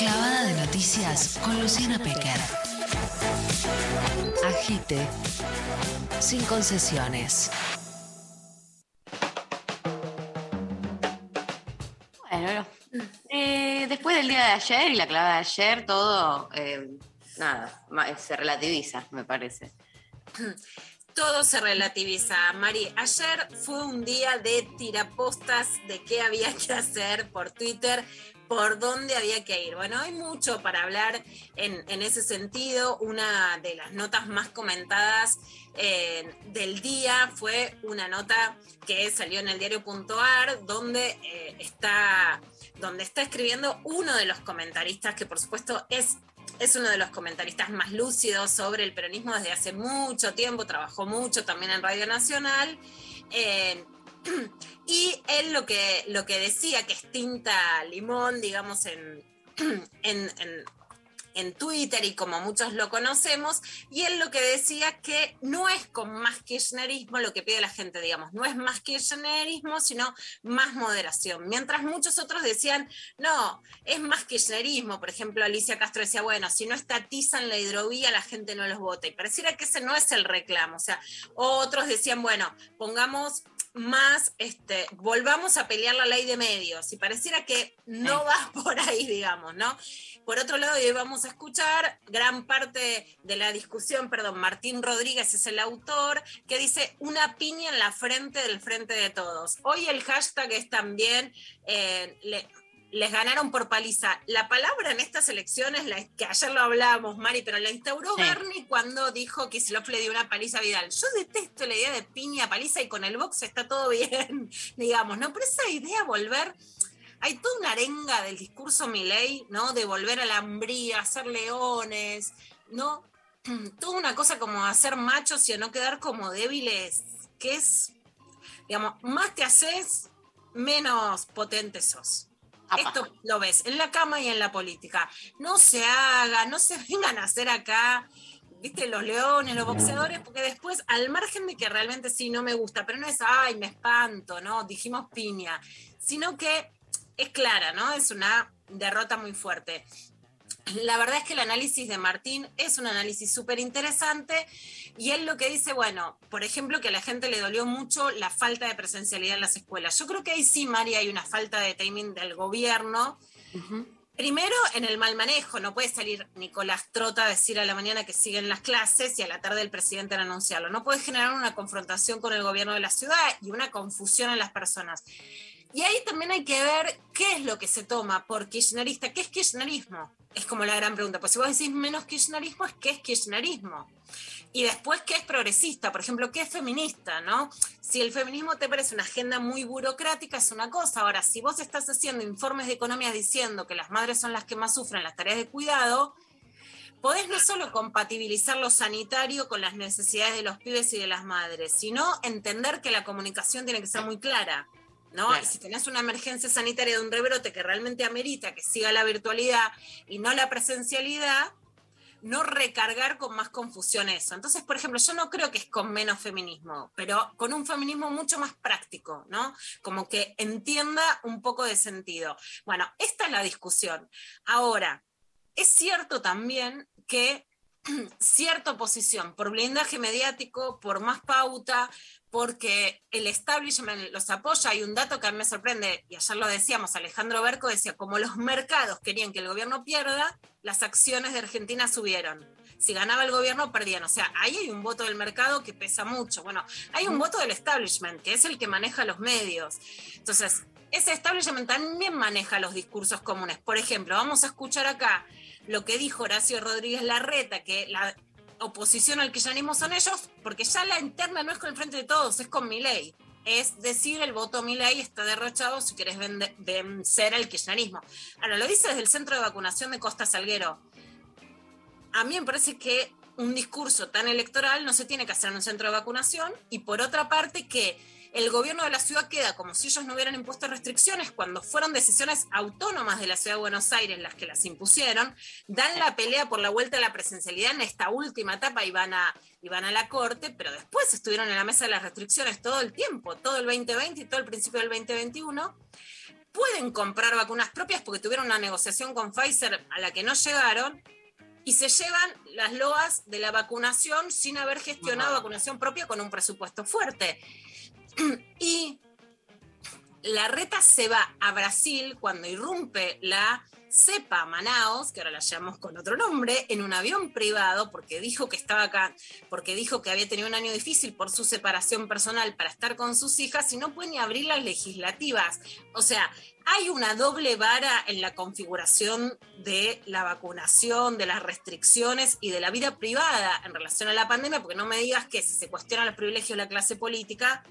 Noticias con Luciana Pecker. Agite sin concesiones. Bueno, eh, después del día de ayer y la clave de ayer, todo, eh, nada, ma- se relativiza, me parece. Todo se relativiza, Mari. Ayer fue un día de tirapostas de qué había que hacer por Twitter, por dónde había que ir. Bueno, hay mucho para hablar en, en ese sentido. Una de las notas más comentadas eh, del día fue una nota que salió en el diario.ar, donde eh, está donde está escribiendo uno de los comentaristas, que por supuesto es es uno de los comentaristas más lúcidos sobre el peronismo desde hace mucho tiempo, trabajó mucho también en Radio Nacional. eh, y él lo que, lo que decía, que es tinta limón, digamos, en, en, en- en Twitter y como muchos lo conocemos, y él lo que decía que no es con más kirchnerismo lo que pide la gente, digamos, no es más kirchnerismo, sino más moderación. Mientras muchos otros decían, no, es más kirchnerismo. Por ejemplo, Alicia Castro decía, bueno, si no estatizan la hidrovía, la gente no los vota. Y pareciera que ese no es el reclamo. O sea, otros decían, bueno, pongamos más, este, volvamos a pelear la ley de medios. Y pareciera que no va por ahí, digamos, ¿no? Por otro lado, hoy vamos a escuchar gran parte de la discusión, perdón, Martín Rodríguez es el autor, que dice una piña en la frente del frente de todos. Hoy el hashtag es también, eh, le- les ganaron por paliza. La palabra en estas elecciones, la, que ayer lo hablábamos, Mari, pero la instauró Sí. Bernie cuando dijo que Slof le dio una paliza a Vidal. Yo detesto la idea de piña, paliza y con el box está todo bien, digamos, ¿no? Pero esa idea volver hay toda una arenga del discurso Milei, ¿no? De volver a la hambría, hacer leones, ¿no? Toda una cosa como hacer machos y a no quedar como débiles, que es, digamos, más te haces, menos potente sos. Esto lo ves en la cama y en la política. No se haga, no se vengan a hacer acá, viste, los leones, los boxeadores, porque después, al margen de que realmente sí no me gusta, pero no es, ay, me espanto, ¿no? Dijimos piña, sino que es clara, ¿no? Es una derrota muy fuerte. La verdad es que el análisis de Martín es un análisis súper interesante y él lo que dice, bueno, por ejemplo, que a la gente le dolió mucho la falta de presencialidad en las escuelas. Yo creo que ahí sí, María, hay una falta de timing del gobierno. Primero, en el mal manejo, no puede salir Nicolás Trota a decir a la mañana que siguen las clases y a la tarde el presidente anunciarlo. No puede generar una confrontación con el gobierno de la ciudad y una confusión en las personas. Y ahí también hay que ver qué es lo que se toma por kirchnerista. ¿Qué es kirchnerismo? Es como la gran pregunta. Pues si vos decís menos kirchnerismo, es qué es kirchnerismo. Y después, ¿qué es progresista? Por ejemplo, ¿qué es feminista? ¿no? Si el feminismo te parece una agenda muy burocrática, es una cosa. Ahora, si vos estás haciendo informes de economía diciendo que las madres son las que más sufren las tareas de cuidado, podés no solo compatibilizar lo sanitario con las necesidades de los pibes y de las madres, sino entender que la comunicación tiene que ser muy clara. ¿No? Claro. Y si tenés una emergencia sanitaria de un rebrote que realmente amerita que siga la virtualidad y no la presencialidad, no recargar con más confusión eso. Entonces, por ejemplo, yo no creo que es con menos feminismo, pero con un feminismo mucho más práctico, ¿no? Como que entienda un poco de sentido. Bueno, esta es la discusión. Ahora, es cierto también que cierta oposición por blindaje mediático, por más pauta, porque el establishment los apoya. Hay un dato que a mí me sorprende, y ayer lo decíamos, Alejandro Berco decía, como los mercados querían que el gobierno pierda, las acciones de Argentina subieron. Si ganaba el gobierno, perdían. O sea, ahí hay un voto del mercado que pesa mucho. Bueno, hay un voto del establishment, que es el que maneja los medios. Entonces, ese establishment también maneja los discursos comunes. Por ejemplo, vamos a escuchar acá lo que dijo Horacio Rodríguez Larreta, que la oposición al kirchnerismo son ellos, porque ya la interna no es con el frente de todos, es con mi ley. Es decir, el voto mi ley está derrochado si querés vencer al kirchnerismo. Ahora, lo dice desde el centro de vacunación de Costa Salguero. A mí me parece que un discurso tan electoral no se tiene que hacer en un centro de vacunación y por otra parte que el gobierno de la ciudad queda como si ellos no hubieran impuesto restricciones cuando fueron decisiones autónomas de la ciudad de Buenos Aires las que las impusieron, dan la pelea por la vuelta a la presencialidad en esta última etapa y van a, y van a la corte, pero después estuvieron en la mesa de las restricciones todo el tiempo, todo el 2020 y todo el principio del 2021. pueden comprar vacunas propias porque tuvieron una negociación con Pfizer a la que no llegaron y se llevan las loas de la vacunación sin haber gestionado vacunación propia con un presupuesto fuerte. Y la reta se va a Brasil cuando irrumpe la cepa Manaos, que ahora la llamamos con otro nombre, en un avión privado, porque dijo que estaba acá, porque dijo que había tenido un año difícil por su separación personal para estar con sus hijas y no puede ni abrir las legislativas. O sea, hay una doble vara en la configuración de la vacunación, de las restricciones y de la vida privada en relación a la pandemia, porque no me digas que si se cuestionan los privilegios de la clase política,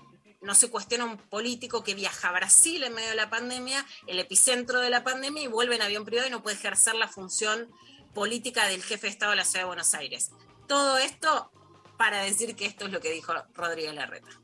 no se cuestiona un político que viaja a Brasil en medio de la pandemia, el epicentro de la pandemia, y vuelve en avión privado y no puede ejercer la función política del jefe de Estado de la Ciudad de Buenos Aires. Todo esto para decir que esto es lo que dijo Rodríguez Larreta.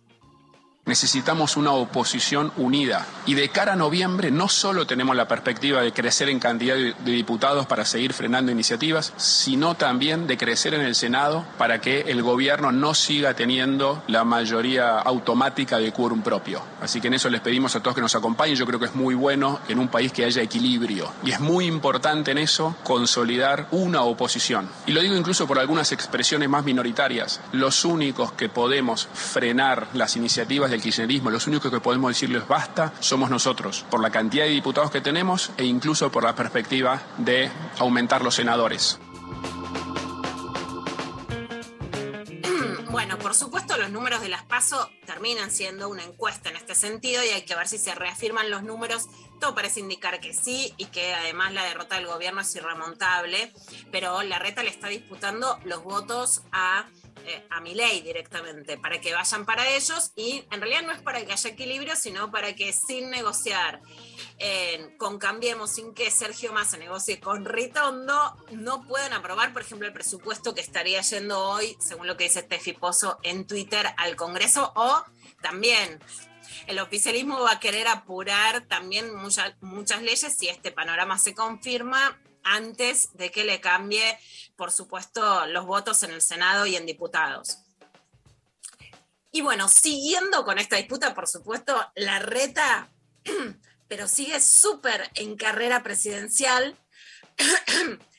Necesitamos una oposición unida. Y de cara a noviembre no solo tenemos la perspectiva de crecer en cantidad de diputados para seguir frenando iniciativas, sino también de crecer en el Senado para que el gobierno no siga teniendo la mayoría automática de quórum propio. Así que en eso les pedimos a todos que nos acompañen. Yo creo que es muy bueno en un país que haya equilibrio. Y es muy importante en eso consolidar una oposición. Y lo digo incluso por algunas expresiones más minoritarias. Los únicos que podemos frenar las iniciativas del kirchnerismo, los únicos que podemos decirles basta somos nosotros, por la cantidad de diputados que tenemos e incluso por la perspectiva de aumentar los senadores. Bueno, por supuesto los números de las PASO terminan siendo una encuesta en este sentido y hay que ver si se reafirman los números. Todo parece indicar que sí y que además la derrota del gobierno es irremontable, pero la reta le está disputando los votos a eh, a mi ley directamente, para que vayan para ellos y en realidad no es para que haya equilibrio, sino para que sin negociar eh, con Cambiemos, sin que Sergio Massa negocie con Ritondo, no pueden aprobar, por ejemplo, el presupuesto que estaría yendo hoy, según lo que dice Steffi Pozo en Twitter, al Congreso o también el oficialismo va a querer apurar también muchas muchas leyes si este panorama se confirma antes de que le cambie, por supuesto, los votos en el Senado y en diputados. Y bueno, siguiendo con esta disputa, por supuesto, la reta, pero sigue súper en carrera presidencial.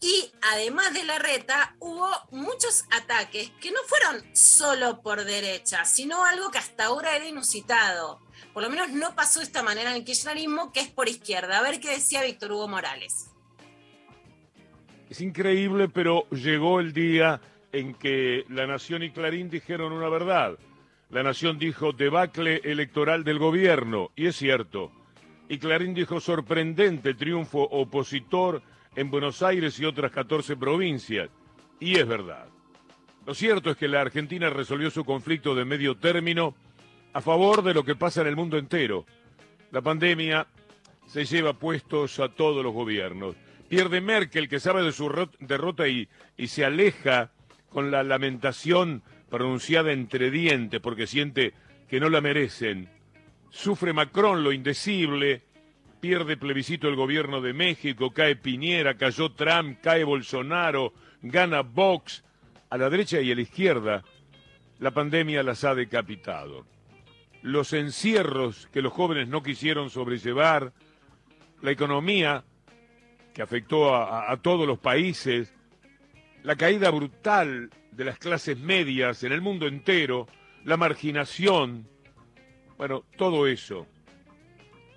Y además de la reta, hubo muchos ataques que no fueron solo por derecha, sino algo que hasta ahora era inusitado. Por lo menos no pasó de esta manera en el kirchnerismo, que es por izquierda. A ver qué decía Víctor Hugo Morales. Es increíble, pero llegó el día en que La Nación y Clarín dijeron una verdad. La Nación dijo debacle electoral del gobierno, y es cierto. Y Clarín dijo sorprendente triunfo opositor en Buenos Aires y otras 14 provincias, y es verdad. Lo cierto es que la Argentina resolvió su conflicto de medio término a favor de lo que pasa en el mundo entero. La pandemia se lleva puestos a todos los gobiernos pierde Merkel, que sabe de su derrota y, y se aleja con la lamentación pronunciada entre dientes porque siente que no la merecen. Sufre Macron lo indecible, pierde plebiscito el gobierno de México, cae Piñera, cayó Trump, cae Bolsonaro, gana Vox. A la derecha y a la izquierda, la pandemia las ha decapitado. Los encierros que los jóvenes no quisieron sobrellevar, la economía que afectó a, todos los países, la caída brutal de las clases medias en el mundo entero, la marginación, bueno, todo eso.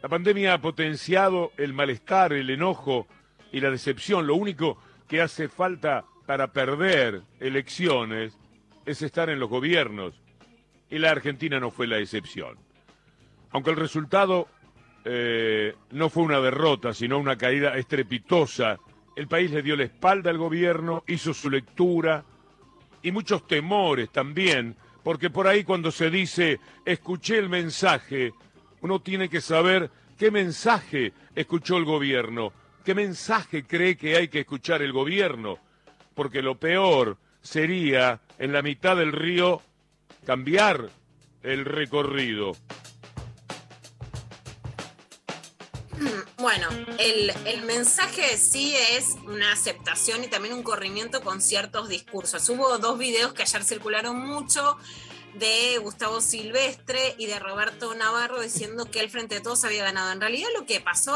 La pandemia ha potenciado el malestar, el enojo y la decepción. Lo único que hace falta para perder elecciones es estar en los gobiernos. Y la Argentina no fue la excepción. Aunque el resultado eh, no fue una derrota, sino una caída estrepitosa. El país le dio la espalda al gobierno, hizo su lectura y muchos temores también, porque por ahí cuando se dice escuché el mensaje, uno tiene que saber qué mensaje escuchó el gobierno, qué mensaje cree que hay que escuchar el gobierno, porque lo peor sería en la mitad del río cambiar el recorrido. Bueno, el, el, mensaje sí es una aceptación y también un corrimiento con ciertos discursos. Hubo dos videos que ayer circularon mucho de Gustavo Silvestre y de Roberto Navarro diciendo que el Frente de Todos había ganado. En realidad lo que pasó,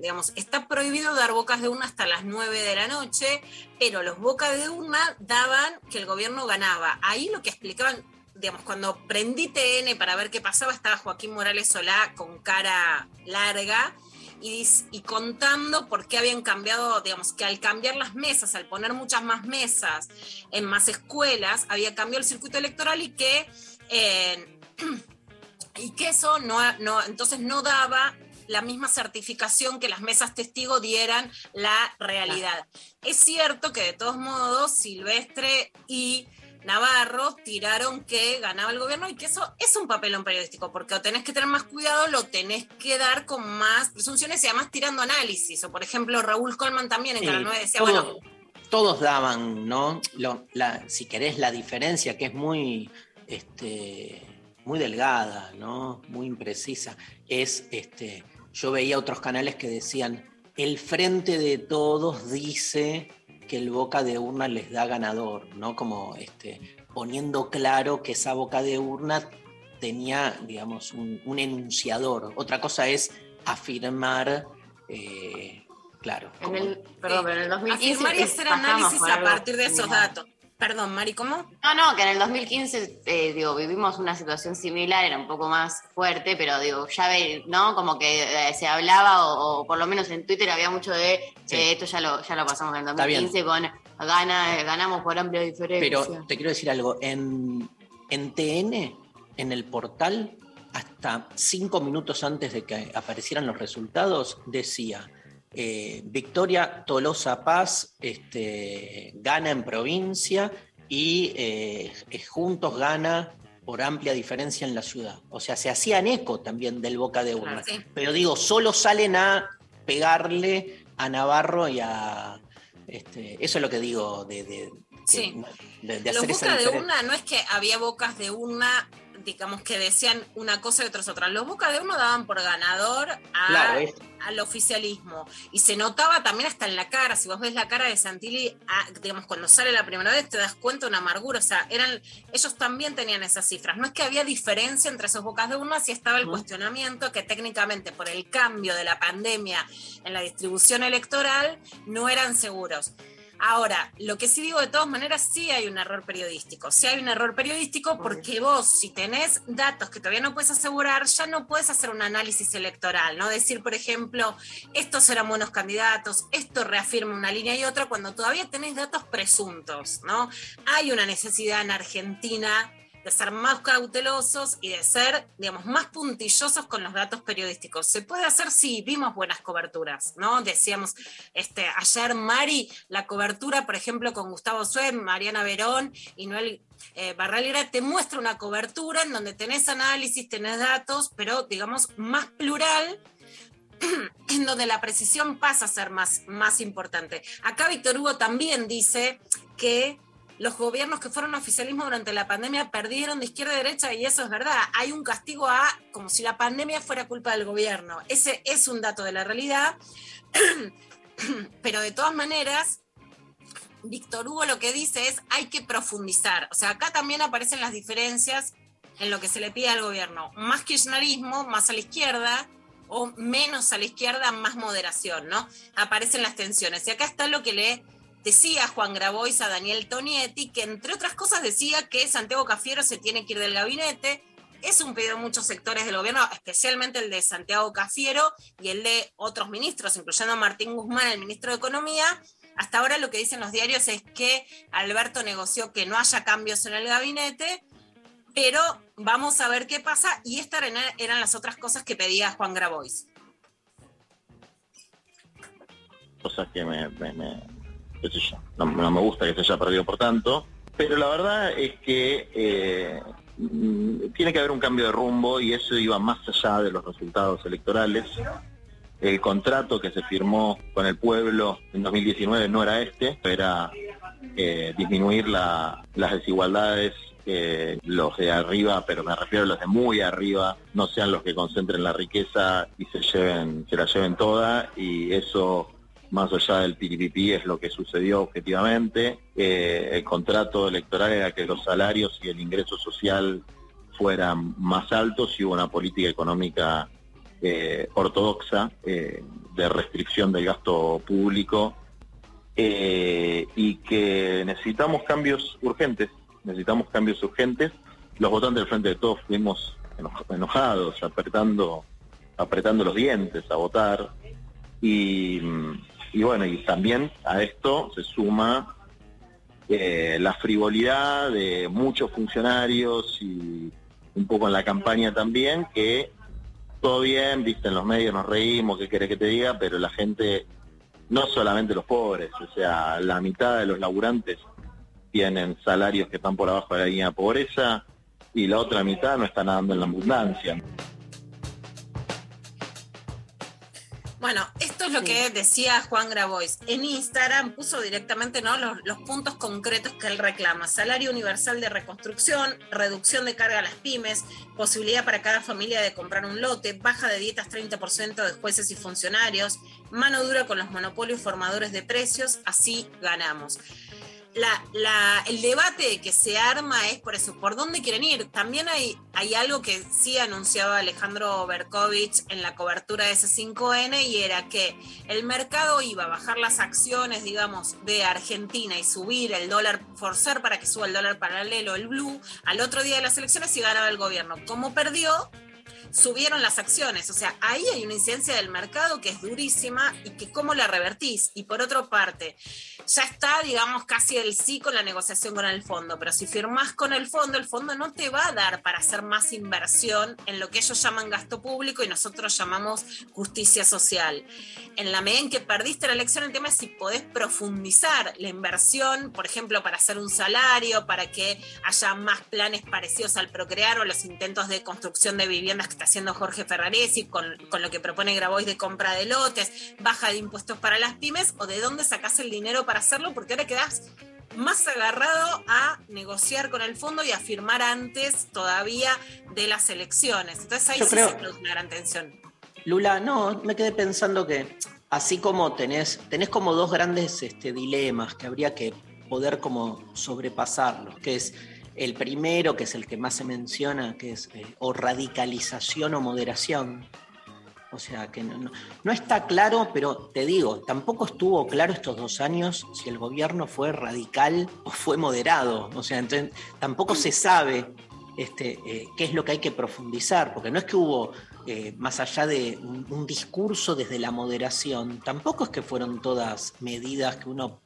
digamos, está prohibido dar bocas de urna hasta las 9 de la noche, pero los bocas de urna daban que el gobierno ganaba. Ahí lo que explicaban, digamos, cuando prendí TN para ver qué pasaba, estaba Joaquín Morales Solá con cara larga y, contando por qué habían cambiado, digamos, que al cambiar las mesas, al poner muchas más mesas en más escuelas, había cambiado el circuito electoral y que, eh, y que eso no, no, entonces no daba la misma certificación que las mesas testigo dieran la realidad. Es cierto que de todos modos Silvestre y Navarro tiraron que ganaba el gobierno y que eso es un papelón periodístico, porque o tenés que tener más cuidado, lo tenés que dar con más presunciones y además tirando análisis. O por ejemplo, Raúl Colman también en Sí, Canal 9 decía, todo- bueno, todos daban, ¿no? Lo- la- si querés, la diferencia, que es muy, este, muy delgada, ¿no? Muy imprecisa, es, este, yo veía otros canales que decían, el frente de todos dice que el boca de urna les da ganador, ¿no? Como este, poniendo claro que esa boca de urna tenía, digamos, un, un enunciador. Otra cosa es afirmar, eh, claro. En como- el, perdón, pero en el 2015 afirmar y hacer análisis a partir de esos datos. Perdón, Mari, ¿cómo? No, no, que en el 2015, eh, digo, vivimos una situación similar, era un poco más fuerte, pero digo, ya ve, ¿no? Como que eh, se hablaba, o, o por lo menos en Twitter había mucho de, Sí. eh, esto ya lo, ya lo pasamos en el Está bien. 2015 con gana, ganamos por amplia diferencia. Pero te quiero decir algo, en, en TN, en el portal, hasta cinco minutos antes de que aparecieran los resultados, decía, eh, Victoria Tolosa Paz este, gana en provincia y eh, eh, Juntos gana por amplia diferencia en la ciudad. O sea, se hacían eco también del boca de urna. Sí. Pero digo, solo salen a pegarle a Navarro y a... Este, eso es lo que digo de, de, Sí. de- de Los esa bocas de urna no es que había bocas de urna, digamos, que decían una cosa y otras otra. Los bocas de urna daban por ganador a- Claro, es- al oficialismo. Y se notaba también hasta en la cara. Si vos ves la cara de Santilli, ah, digamos, cuando sale la primera vez, te das cuenta de una amargura. O sea, eran, ellos también tenían esas cifras. No es que había diferencia entre esos bocas de urna, si estaba el cuestionamiento que técnicamente por el cambio de la pandemia en la distribución electoral no eran seguros. Ahora, lo que sí digo de todas maneras, sí hay un error periodístico. Sí hay un error periodístico porque vos, si tenés datos que todavía no puedes asegurar, ya no puedes hacer un análisis electoral, ¿no? Decir, por ejemplo, estos eran buenos candidatos, esto reafirma una línea y otra, cuando todavía tenés datos presuntos, ¿no? Hay una necesidad en Argentina de ser más cautelosos y de ser, digamos, más puntillosos con los datos periodísticos. Se puede hacer si vimos buenas coberturas, ¿no? Decíamos, este, ayer Mari, la cobertura, por ejemplo, con Gustavo Suez, Mariana Verón y Noel eh, Barralera, te muestra una cobertura en donde tenés análisis, tenés datos, pero, digamos, más plural en donde la precisión pasa a ser más, más importante. Acá Víctor Hugo también dice que los gobiernos que fueron oficialismo durante la pandemia perdieron de izquierda a derecha y eso es verdad. Hay un castigo a como si la pandemia fuera culpa del gobierno. Ese es un dato de la realidad. Pero de todas maneras, Víctor Hugo lo que dice es hay que profundizar. O sea, acá también aparecen las diferencias en lo que se le pide al gobierno. Más kirchnerismo, más a la izquierda, o menos a la izquierda, más moderación, ¿no? Aparecen las tensiones. Y acá está lo que le decía Juan Grabois a Daniel Tonietti, que entre otras cosas decía que Santiago Cafiero se tiene que ir del gabinete. Es un pedido de muchos sectores del gobierno, especialmente el de Santiago Cafiero y el de otros ministros, incluyendo a Martín Guzmán, el ministro de Economía. Hasta ahora lo que dicen los diarios es que Alberto negoció que no haya cambios en el gabinete, pero vamos a ver qué pasa. Y estas eran, las otras cosas que pedía Juan Grabois. cosas que me- no, me gusta que se haya perdido por tanto, pero la verdad es que eh, tiene que haber un cambio de rumbo y eso iba más allá de los resultados electorales. El contrato que se firmó con el pueblo en 2019 no era este, era eh, disminuir la- las desigualdades, que los de arriba, pero me refiero a los de muy arriba, no sean los que concentren la riqueza y se lleven, se la lleven toda y eso más allá del piripipi es lo que sucedió objetivamente. Eh, el contrato electoral era que los salarios y el ingreso social fueran más altos y hubo una política económica eh, ortodoxa eh, de restricción del gasto público y que necesitamos cambios urgentes, necesitamos cambios urgentes. Los votantes del Frente de Todos fuimos eno- enojados, apretando, apretando los dientes a votar y, mm, y bueno, y también a esto se suma eh, la frivolidad de muchos funcionarios y un poco en la campaña también, que todo bien, viste, en los medios nos reímos, qué querés que te diga, pero la gente, no solamente los pobres, o sea, la mitad de los laburantes tienen salarios que están por abajo de la línea de pobreza y la otra mitad no está nadando en la abundancia. Bueno, esto es lo que decía Juan Grabois. En Instagram puso directamente ¿no? los, los puntos concretos que él reclama. Salario universal de reconstrucción, reducción de carga a las pymes, posibilidad para cada familia de comprar un lote, baja de dietas 30% de jueces y funcionarios, mano dura con los monopolios formadores de precios, así ganamos. La, la- el debate que se arma es por eso, ¿por dónde quieren ir? También hay, algo que sí anunciaba Alejandro Berkovich en la cobertura de ese 5N y era que el mercado iba a bajar las acciones, digamos, de Argentina y subir el dólar, forzar para que suba el dólar paralelo, el blue, al otro día de las elecciones y ganaba el gobierno. Como perdió, subieron las acciones. O sea, ahí hay una incidencia del mercado que es durísima y que cómo la revertís. Y por otra parte, ya está, digamos, casi el sí con la negociación con el fondo, pero si firmás con el fondo, el fondo no te va a dar para hacer más inversión en lo que ellos llaman gasto público y nosotros llamamos justicia social. En la medida en que perdiste la elección, el tema es si podés profundizar la inversión, por ejemplo, para hacer un salario, para que haya más planes parecidos al Procrear o los intentos de construcción de viviendas que haciendo Jorge Ferraresi con, con lo que propone Grabois de compra de lotes, baja de impuestos para las pymes, o de dónde sacás el dinero para hacerlo, porque ahora quedás más agarrado a negociar con el fondo y a firmar antes todavía de las elecciones. Entonces ahí Yo sí creo- se produce una gran tensión. Lula, no, me quedé pensando que así como tenés, tenés como dos grandes este, dilemas que habría que poder como sobrepasarlos, que es el primero, que es el que más se menciona, que es eh, o radicalización o moderación. O sea, que no, no- está claro, pero te digo, tampoco estuvo claro estos dos años si el gobierno fue radical o fue moderado. O sea, tampoco se sabe este, eh, qué es lo que hay que profundizar, porque no es que hubo, eh, más allá de un, un discurso desde la moderación, tampoco es que fueron todas medidas que uno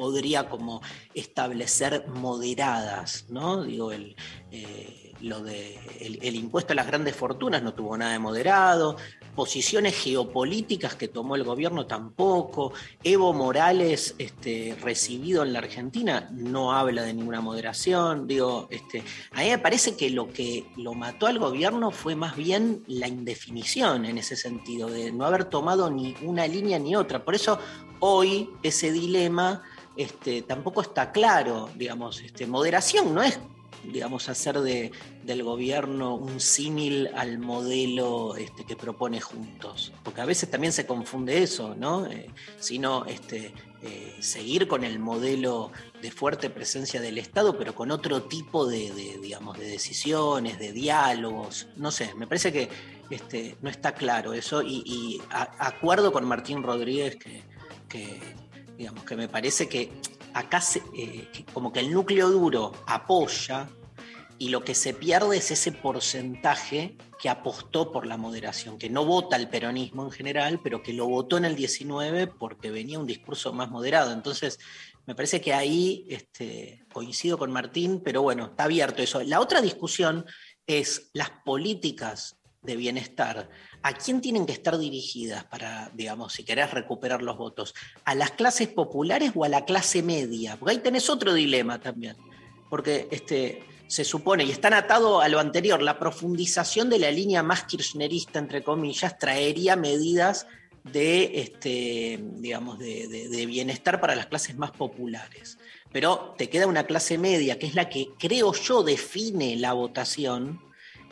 podría como establecer moderadas, ¿no? Digo, el, eh, lo de el, impuesto a las grandes fortunas no tuvo nada de moderado, posiciones geopolíticas que tomó el gobierno tampoco, Evo Morales este, recibido en la Argentina no habla de ninguna moderación, digo, este, a mí me parece que lo que lo mató al gobierno fue más bien la indefinición en ese sentido, de no haber tomado ni una línea ni otra, por eso hoy ese dilema este, tampoco está claro, digamos, este, moderación no es, digamos, hacer de, del gobierno un símil al modelo este, que propone Juntos, porque a veces también se confunde eso, ¿no? Eh, sino eh, seguir con el modelo de fuerte presencia del Estado, pero con otro tipo de, digamos, de decisiones, de diálogos, no sé, me parece que no está claro eso y, acuerdo con Martín Rodríguez que digamos que me parece que acá eh, como que el núcleo duro apoya y lo que se pierde es ese porcentaje que apostó por la moderación, que no vota el peronismo en general, pero que lo votó en el 19 porque venía un discurso más moderado. Entonces, me parece que ahí este, coincido con Martín, pero bueno, está abierto eso. La otra discusión es las políticas de bienestar. ¿A quién tienen que estar dirigidas para, digamos, si querés recuperar los votos? ¿A las clases populares o a la clase media? Porque ahí tenés otro dilema también. Porque este, se supone, y están atado a lo anterior, la profundización de la línea más kirchnerista, entre comillas, traería medidas de, este, digamos, de, bienestar para las clases más populares. Pero te queda una clase media, que es la que creo yo define la votación,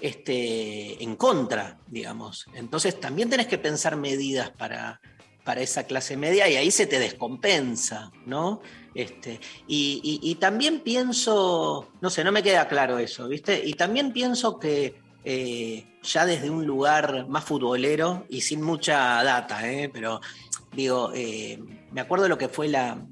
este, en contra, digamos. Entonces también tenés que pensar medidas para, para esa clase media y ahí se te descompensa, ¿no? Este, y, también pienso, no sé, no me queda claro eso, ¿viste? Y también pienso que eh, ya desde un lugar más futbolero y sin mucha data, ¿eh? pero digo, eh, me acuerdo de lo que fue la,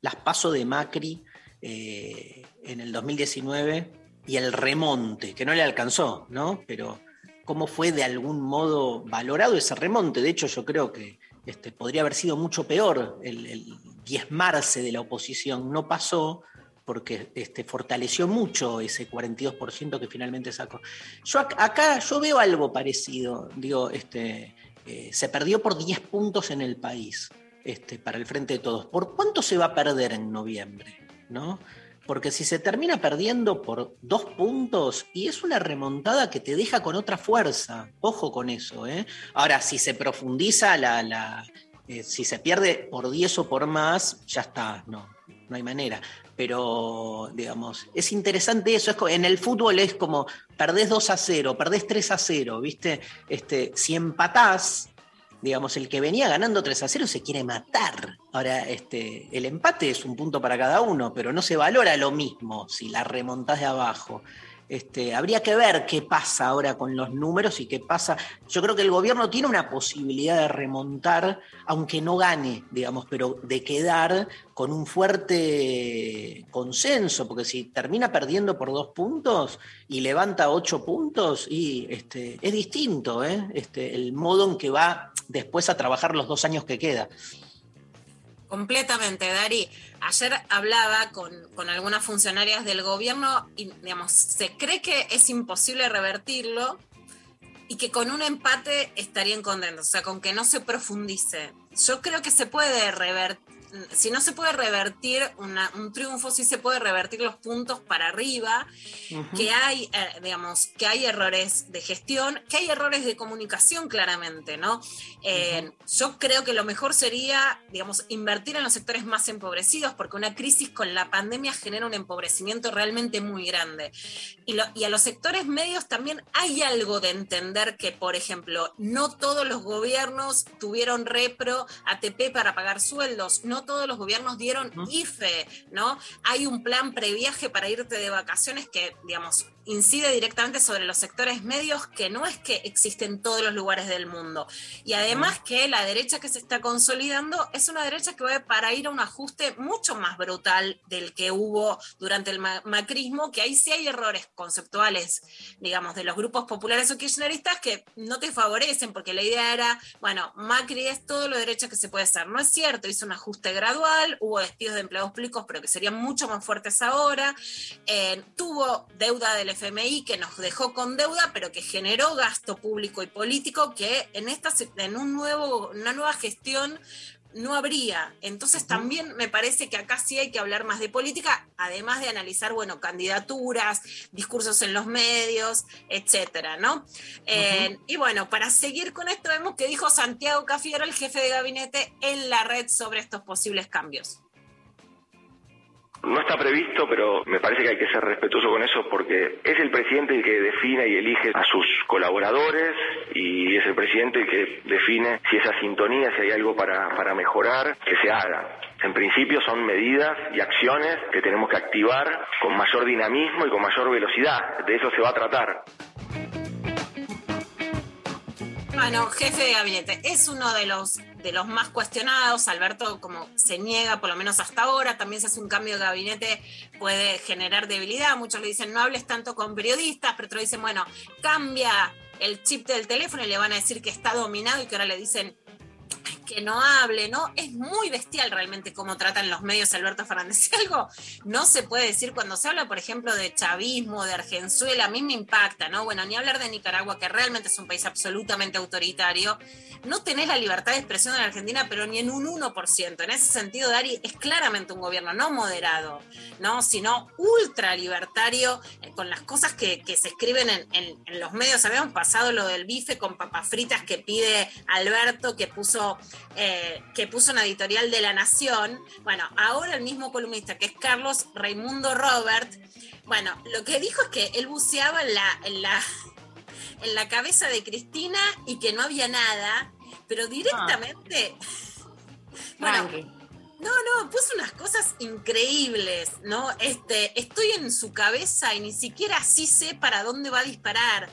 las pasos de Macri en el 2019 y el remonte, que no le alcanzó, ¿no? Pero cómo fue de algún modo valorado ese remonte. De hecho, yo creo que este, podría haber sido mucho peor el, diezmarse de la oposición. No pasó porque este, fortaleció mucho ese 42% que finalmente sacó. Yo ac- acá yo veo algo parecido. Digo, este, eh, se perdió por 10 puntos en el país este, para el Frente de Todos. ¿Por cuánto se va a perder en noviembre? ¿no? Porque si se termina perdiendo por dos puntos, y es una remontada que te deja con otra fuerza, ojo con eso. ¿eh? Ahora, si se profundiza la, la, eh, si se pierde por 10 o por más, ya está, no, no hay manera. Pero, digamos, es interesante eso. Es en el fútbol es como perdés 2 a 0, perdés 3 a 0, ¿viste? Este, si empatás, digamos, el que venía ganando 3 a 0 se quiere matar. Ahora, este, el empate es un punto para cada uno, pero no se valora lo mismo si la remontás de abajo. Este, habría que ver qué pasa ahora con los números y qué pasa. Yo creo que el gobierno tiene una posibilidad de remontar, aunque no gane, digamos, pero de quedar con un fuerte consenso, porque si termina perdiendo por dos puntos y levanta ocho puntos, y este, es distinto ¿eh? este, el modo en que va después a trabajar los dos años que queda. Completamente, Dari. Ayer hablaba con, con algunas funcionarias del gobierno y, digamos, se cree que es imposible revertirlo y que con un empate estarían contentos, o sea, con que no se profundice. Yo creo que se puede revertir, si no se puede revertir una- un triunfo, sí se puede revertir los puntos para arriba, que hay, eh, digamos, que hay errores de gestión, que hay errores de comunicación claramente, ¿no? Eh, Yo creo que lo mejor sería, digamos, invertir en los sectores más empobrecidos, porque una crisis con la pandemia genera un empobrecimiento realmente muy grande. Y, lo- y a los sectores medios también hay algo de entender que, por ejemplo, no todos los gobiernos tuvieron repro, ATP para pagar sueldos, no todos los gobiernos dieron IFE, ¿no? Hay un plan previaje para irte de vacaciones que, digamos, incide directamente sobre los sectores medios que no es que existen en todos los lugares del mundo. Y además que la derecha que se está consolidando es una derecha que va para ir a un ajuste mucho más brutal del que hubo durante el ma- macrismo, que ahí sí hay errores conceptuales, digamos, de los grupos populares o kirchneristas que no te favorecen, porque la idea era, bueno, Macri es todo lo derecha que se puede hacer. No es cierto, hizo un ajuste gradual, hubo despidos de empleados públicos, pero que serían mucho más fuertes ahora. Eh, tuvo deuda del FMI que nos dejó con deuda, pero que generó gasto público y político que en, esta, en un nuevo, una nueva gestión no habría. Entonces también me parece que acá sí hay que hablar más de política, además de analizar, bueno, candidaturas, discursos en los medios, etcétera, ¿no? Eh, y bueno, para seguir con esto, vemos que dijo Santiago Cafiero, el jefe de gabinete, en la red sobre estos posibles cambios. No está previsto, pero me parece que hay que ser respetuoso con eso porque es el presidente el que define y elige a sus colaboradores y es el presidente el que define si esa sintonía, si hay algo para, para mejorar, que se haga. En principio son medidas y acciones que tenemos que activar con mayor dinamismo y con mayor velocidad. De eso se va a tratar. Bueno, jefe de gabinete, es uno de los, de los más cuestionados. Alberto, como se niega, por lo menos hasta ahora, también se hace un cambio de gabinete, puede generar debilidad. Muchos le dicen, no hables tanto con periodistas, pero otros dicen, bueno, cambia el chip del teléfono y le van a decir que está dominado y que ahora le dicen que no hable, ¿no? Es muy bestial realmente cómo tratan los medios Alberto Fernández. Si algo no se puede decir cuando se habla, por ejemplo, de chavismo, de Argenzuela, a mí me impacta, ¿no? Bueno, ni hablar de Nicaragua, que realmente es un país absolutamente autoritario. No tenés la libertad de expresión en Argentina, pero ni en un 1%. En ese sentido, Dari es claramente un gobierno no moderado, ¿no? Sino ultra libertario, eh, con las cosas que, que se escriben en, en- en los medios. Habíamos pasado lo del bife con papas fritas que pide Alberto, que puso, eh, que puso una editorial de La Nación. Bueno, ahora el mismo columnista, que es Carlos Raimundo Robert, bueno, lo que dijo es que él buceaba en la, en la, en la cabeza de Cristina y que no había nada. pero directamente. Bueno, no, no, puso unas cosas increíbles, ¿no? Este, estoy en su cabeza y ni siquiera así sé para dónde va a disparar.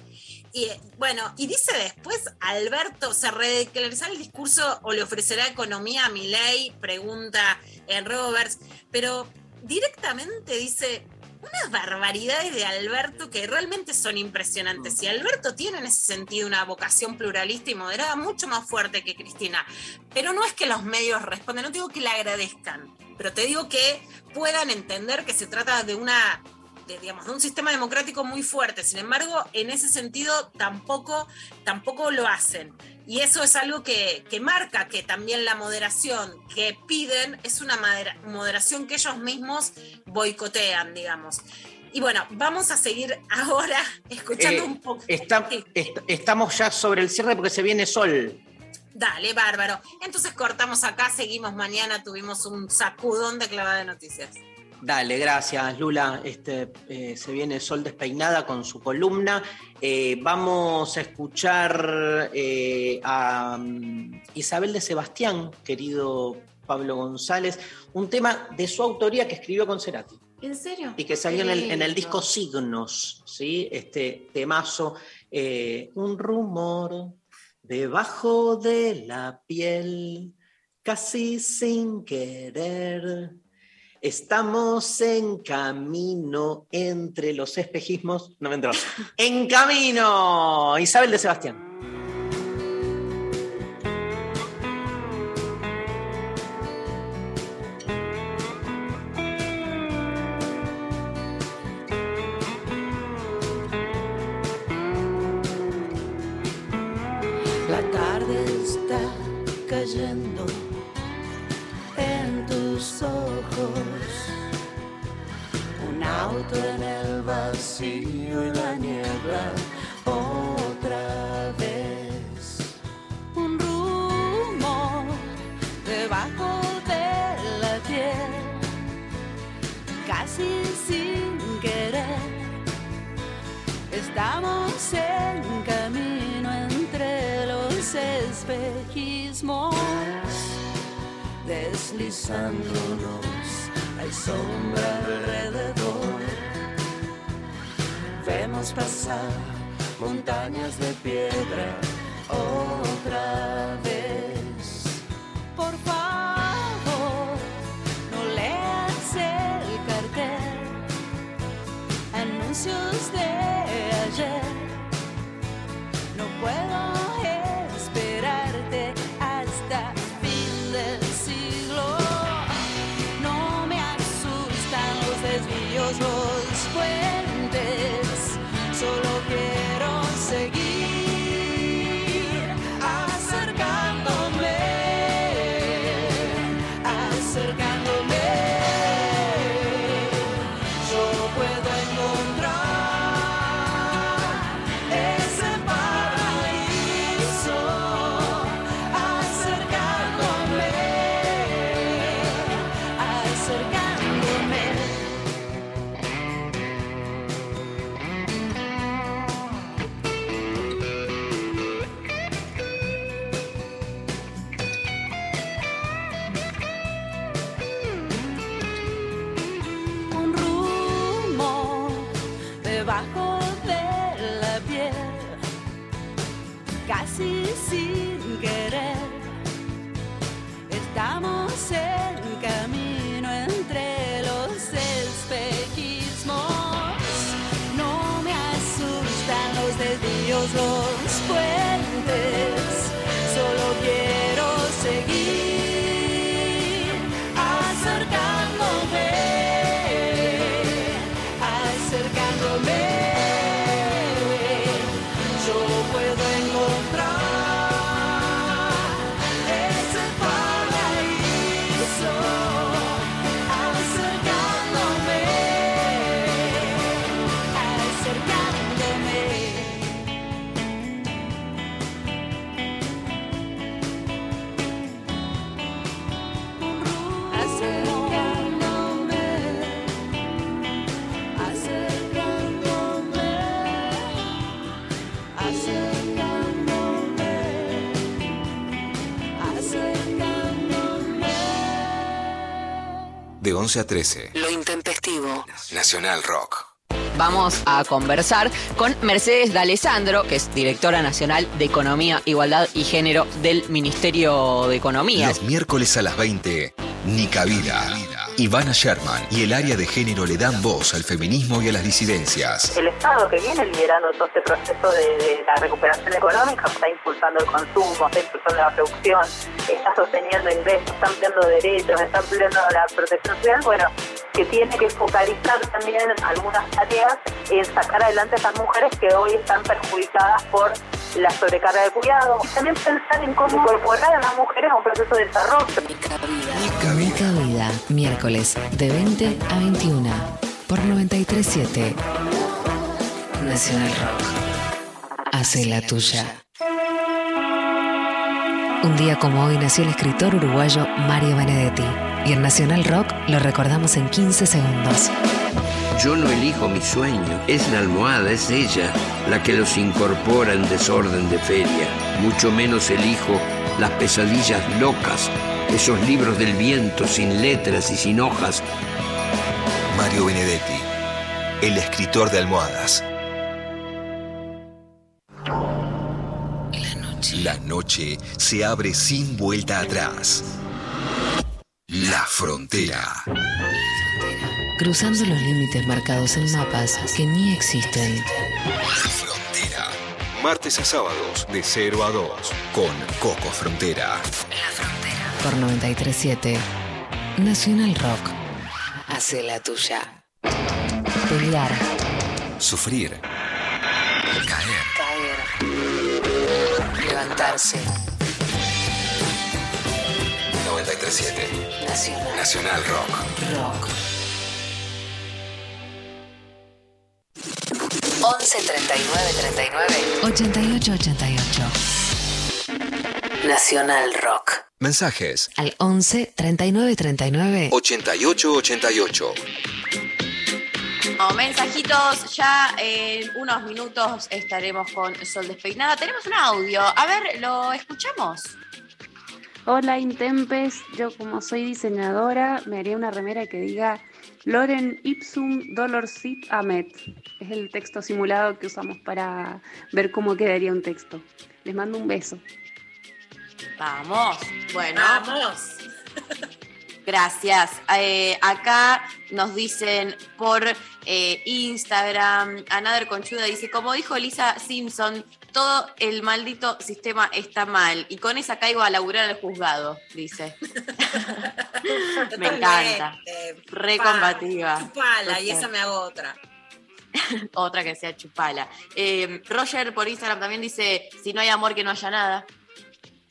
Y eh, bueno, y dice después, Alberto, ¿se redeclarizará el discurso o le ofrecerá economía a Milei? Pregunta en Roberts, pero directamente dice unas barbaridades de Alberto que realmente son impresionantes. Y Alberto tiene en ese sentido una vocación pluralista y moderada mucho más fuerte que Cristina. Pero no es que los medios respondan, no digo que le agradezcan, pero te digo que puedan entender que se trata de una de, digamos, de un sistema democrático muy fuerte. Sin embargo, en ese sentido tampoco, tampoco lo hacen. Y eso es algo que, que marca que también la moderación que piden es una moderación que ellos mismos boicotean, digamos. Y bueno, vamos a seguir ahora escuchando Eh, un poco. está- est- estamos ya sobre el cierre porque se viene sol. Dale, bárbaro. Entonces cortamos acá, seguimos mañana, tuvimos un sacudón de clavada de noticias. Dale, gracias Lula. Este, eh, se viene Sol Despeinada con su columna. Eh, vamos a escuchar eh, a mm, Isabel de Sebastián, querido Pablo González, un tema de su autoría que escribió con Cerati ¿En serio? y que salió en el, en el disco Signos, ¿sí? Este temazo, un rumor debajo de la piel, casi sin querer. Estamos en camino entre los espejismos. No me entró. En camino. Isabel de Sebastián. Deslizándonos, hay sombra alrededor. Vemos pasar montañas de piedra otra vez. Por favor, no leas el cartel anuncios de 11 a 13. Lo intempestivo. Nacional Rock. Vamos a conversar con Mercedes D'Alessandro, que es directora nacional de Economía, Igualdad y Género del Ministerio de Economía. Los miércoles a las 20, Nica Vida. Ivana Sherman y el área de género le dan voz al feminismo y a las disidencias. El Estado que viene liderando todo este proceso de, la recuperación económica está impulsando el consumo, está impulsando la producción, está sosteniendo ingresos, está ampliando derechos, está ampliando la protección social, bueno, que tiene que focalizar también algunas tareas en sacar adelante a esas mujeres que hoy están perjudicadas por la sobrecarga de cuidado y también pensar en cómo incorporar a las mujeres a un proceso de desarrollo. Nica Vida, miércoles de 20 a 21 por 937 Nacional Rock. Hace la tuya. Un día como hoy nació el escritor uruguayo Mario Benedetti y en Nacional Rock lo recordamos en 15 segundos. Yo no elijo mi sueño, es la almohada, es ella la que los incorpora en desorden de feria. Mucho menos elijo las pesadillas locas, esos libros del viento sin letras y sin hojas. Mario Benedetti, el escritor de almohadas. La noche se abre sin vuelta atrás. La frontera. Cruzando los límites marcados en mapas que ni existen. La frontera. Martes a sábados de 0 a 2 con Coco Frontera. Por 937 Nacional Rock. Hace la tuya. Pelear. Sufrir. Caer. Caer. Levantarse. 937 Nacional. Nacional Rock. Rock. 11 39 39 88 88 Nacional Rock. Mensajes Al 11 39 39 88 88. No, mensajitos, ya en unos minutos estaremos con Sol Despeinada. Tenemos un audio, a ver, ¿lo escuchamos? Hola Intempes, yo como soy diseñadora me haría una remera que diga Loren ipsum dolor sit amet. Es el texto simulado que usamos para ver cómo quedaría un texto. Les mando un beso. Vamos, bueno. Vamos. Gracias. Eh, acá nos dicen por eh, Instagram, Anader Conchuda dice, como dijo Lisa Simpson, todo el maldito sistema está mal. Y con esa caigo a laburar al juzgado, dice. me encanta. Re combativa. Chupala, y esa me hago otra. Otra que sea chupala. Eh, Roger por Instagram también dice, si no hay amor que no haya nada.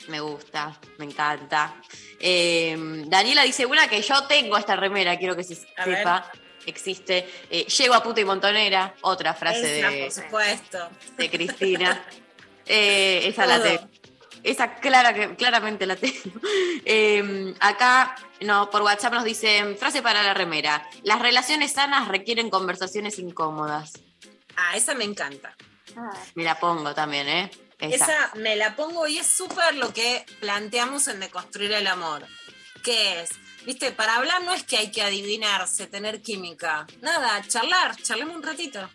Me gusta, me encanta. Eh, Daniela dice, una que yo tengo esta remera, quiero que se A ver. Existe. Eh, Llego a puta y montonera, otra frase Esa, de, por supuesto. de Cristina. Eh, esa la tengo. Esa clara que, claramente la tengo. Eh, acá no, por WhatsApp nos dicen, frase para la remera. Las relaciones sanas requieren conversaciones incómodas. Ah, esa me encanta. Me la pongo también, ¿eh? Esa. me la pongo y es súper lo que planteamos en Deconstruir el Amor. Que es, viste, para hablar no es que hay que adivinarse, tener química. Nada, charlar, charlemos un ratito.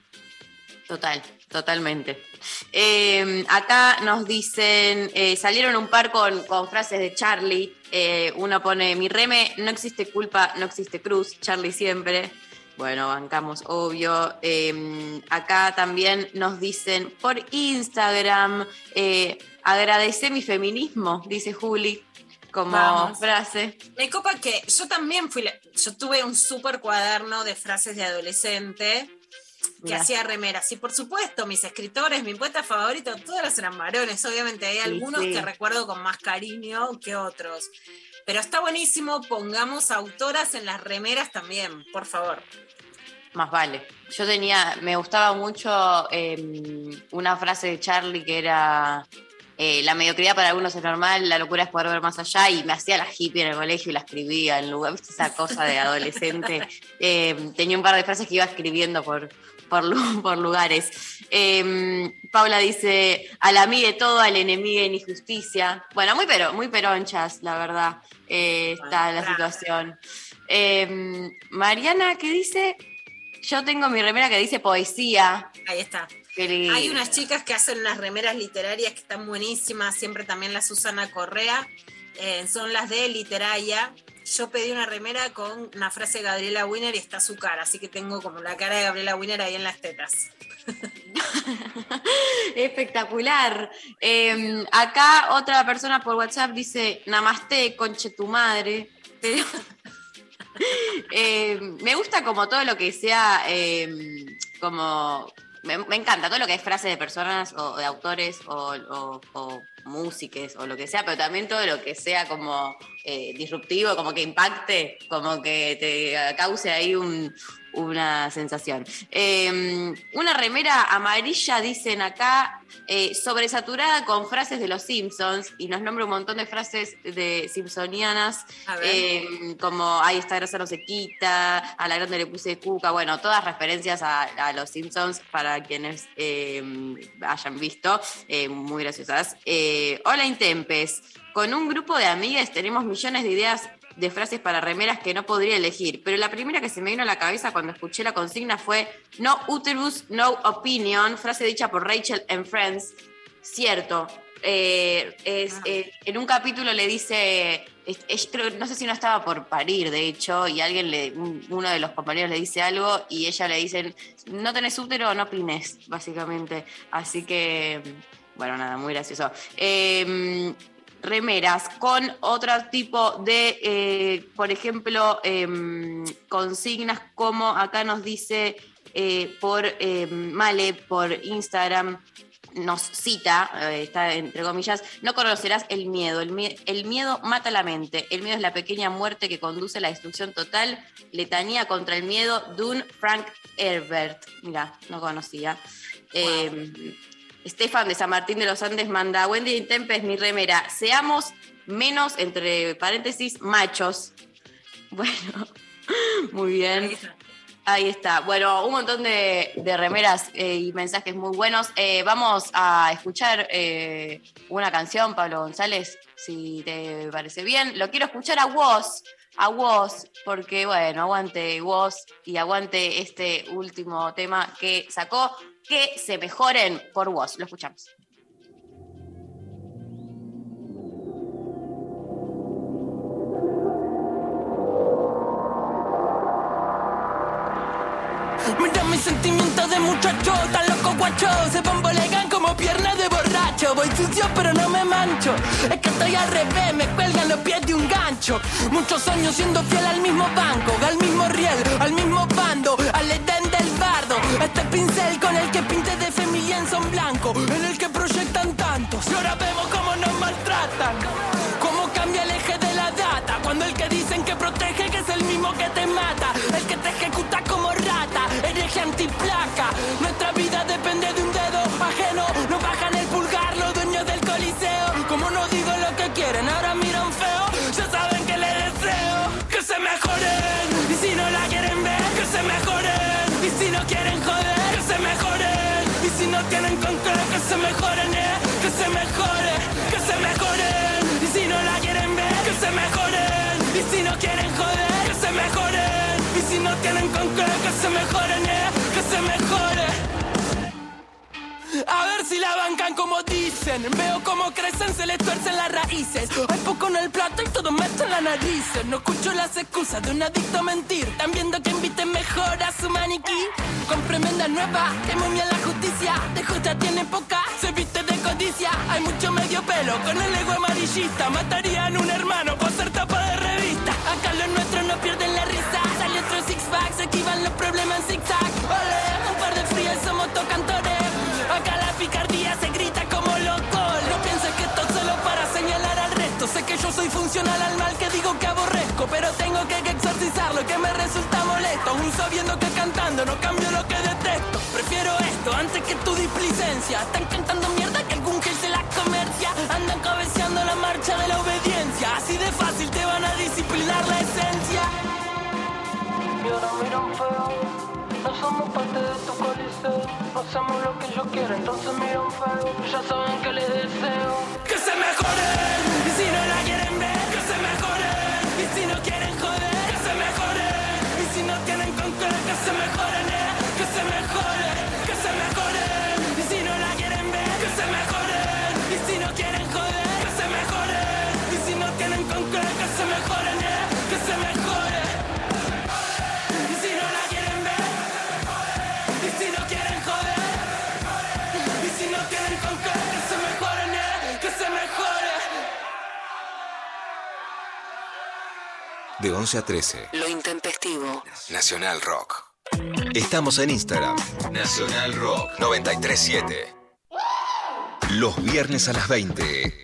Total, totalmente. Eh, acá nos dicen, eh, salieron un par con, con frases de Charlie. Eh, uno pone, mi reme, no existe culpa, no existe cruz, Charlie siempre. Bueno, bancamos, obvio. Acá también nos dicen por Instagram, agradece mi feminismo, dice Juli, como Vamos. frase. Me copa que yo también fui, yo tuve un súper cuaderno de frases de adolescente que Mirá. hacía remeras. Y por supuesto, mis escritores, mi poeta favorito, todos eran varones. Obviamente hay algunos sí. que recuerdo con más cariño que otros. Pero está buenísimo, pongamos autoras en las remeras también, por favor. Más vale. Yo tenía, me gustaba mucho eh, una frase de Charlie que era eh, la mediocridad para algunos es normal, la locura es poder ver más allá y me hacía la hippie en el colegio y la escribía en lugar, ¿viste esa cosa de adolescente? Eh, tenía un par de frases que iba escribiendo por, por, por lugares. Eh, Paula dice, a la amiga de todo, al enemigo en injusticia. Bueno, muy, pero, muy peronchas, la verdad, está la situación. Mariana, ¿qué dice? Yo tengo mi remera que dice poesía. Ahí está. Hay unas chicas que hacen unas remeras literarias que están buenísimas, siempre también la Susana Correa, eh, son las de Literaria. Yo pedí una remera con una frase de Gabriela Wiener y está su cara, así que tengo como la cara de Gabriela Wiener ahí en las tetas. Espectacular. Eh, acá otra persona por WhatsApp dice, namaste, conche tu madre. Eh, me gusta como todo lo que sea, eh, como... Me, encanta todo lo que es frases de personas o de autores o músiques o lo que sea, pero también todo lo que sea como eh, disruptivo, como que impacte, como que te cause ahí un- una sensación. Eh, una remera amarilla, dicen acá, eh, sobresaturada con frases de los Simpsons, y nos nombra un montón de frases de Simpsonianas, eh, como ahí esta grasa no se quita, a la grande le puse cuca, bueno, todas referencias a, a los Simpsons para quienes eh, hayan visto, eh, muy graciosas. Eh, hola Intempes, con un grupo de amigas tenemos millones de ideas de frases para remeras que no podría elegir, pero la primera que se me vino a la cabeza cuando escuché la consigna fue No uterus, no opinion, frase dicha por Rachel en Friends. Cierto. eh, es, eh, en un capítulo le dice, es- es- creo- no sé si no estaba por parir, de hecho, y alguien le, un- uno de los compañeros le dice algo y ella le dicen, no tenés útero, no opines, básicamente. Así que, bueno, nada, muy gracioso. Eh, remeras con otro tipo de, eh, por ejemplo, em, consignas como acá nos dice eh, por em, Male, por Instagram, nos cita, eh, está entre comillas, no conocerás el miedo. El, mie- el miedo mata la mente. El miedo es la pequeña muerte que conduce a la destrucción total. Letanía contra el miedo, Dune Frank Herbert. Mira, no conocía. Estefan de San Martín de los Andes manda, Wendy Intempes, mi remera, seamos menos, entre paréntesis, machos. Bueno, muy bien. Ahí está. Bueno, un montón de, de remeras eh, y mensajes muy buenos. Eh, vamos a escuchar eh, una canción, Pablo González, si te parece bien. Lo quiero escuchar a vos, a vos, porque bueno, aguante vos y aguante este último tema que sacó. Que se mejoren por vos. Lo escuchamos. Mira mis sentimientos de muchacho, tan loco guacho Se bombolegan como piernas de borracho Voy sucio pero no me mancho Es que estoy al revés, me cuelgan los pies de un gancho Muchos años siendo fiel al mismo banco Al mismo riel, al mismo bando Al edén del Este pincel con el que pinté de familia en son blanco En el que proyectan tantos Y ahora vemos cómo nos maltratan Cómo cambia el eje de la data. Cuando el que dicen que protege que es el mismo que te mata. El que te ejecuta como rata Hereje antiplaca. Nuestra vida mejore Que se mejoren Y si no la quieren ver Que se mejoren Y si no quieren joder Que se mejoren Y si no tienen con Que se mejoren eh Que se mejore a ver si la bancan como dicen. Veo cómo crecen, se les tuercen las raíces. Hay poco en el plato y todo meto en la nariz. No escucho las excusas de un adicto a mentir. Están viendo que inviten mejor a su maniquí. Con premenda nueva, que momia la justicia. De justa tiene poca, Hay mucho medio pelo con el ego amarillista. Matarían un hermano por ser tapa de revista. Acá los nuestros no pierden la risa. Sale otro six pack, se esquivan los problemas en zigzag. Ole, un par de frías somos tocantores. Acá la picardía se grita como loco. No pienses que esto es solo para señalar al resto. Sé que yo soy funcional al mal que digo que aborrezco, pero tengo que exorcizarlo que me resulta molesto. Aún sabiendo que cantando no cambio lo que detesto. Prefiero antes que tu displicencia. Están cantando mierda que algún gel se la comercia. Andan cabeceando la marcha de la obediencia. Así de fácil te van a disciplinar la esencia. Y ahora miran feo. No somos parte de tu coliseo, no hacemos lo que yo quiero, entonces miran feo. Ya saben que les deseo que se mejoren. De 11 a 13. Lo intempestivo. Nacional Rock. Estamos en Instagram. Nacional Rock 937. Los viernes a las 20.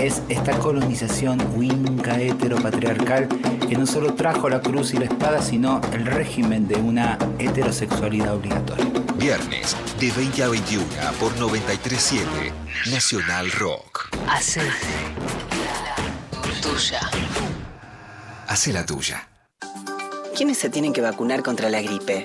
es esta colonización winca heteropatriarcal que no solo trajo la cruz y la espada, sino el régimen de una heterosexualidad obligatoria. Viernes de 20 a 21 por 937 Nacional Rock. Hace tuya. Hace la tuya. ¿Quiénes se tienen que vacunar contra la gripe?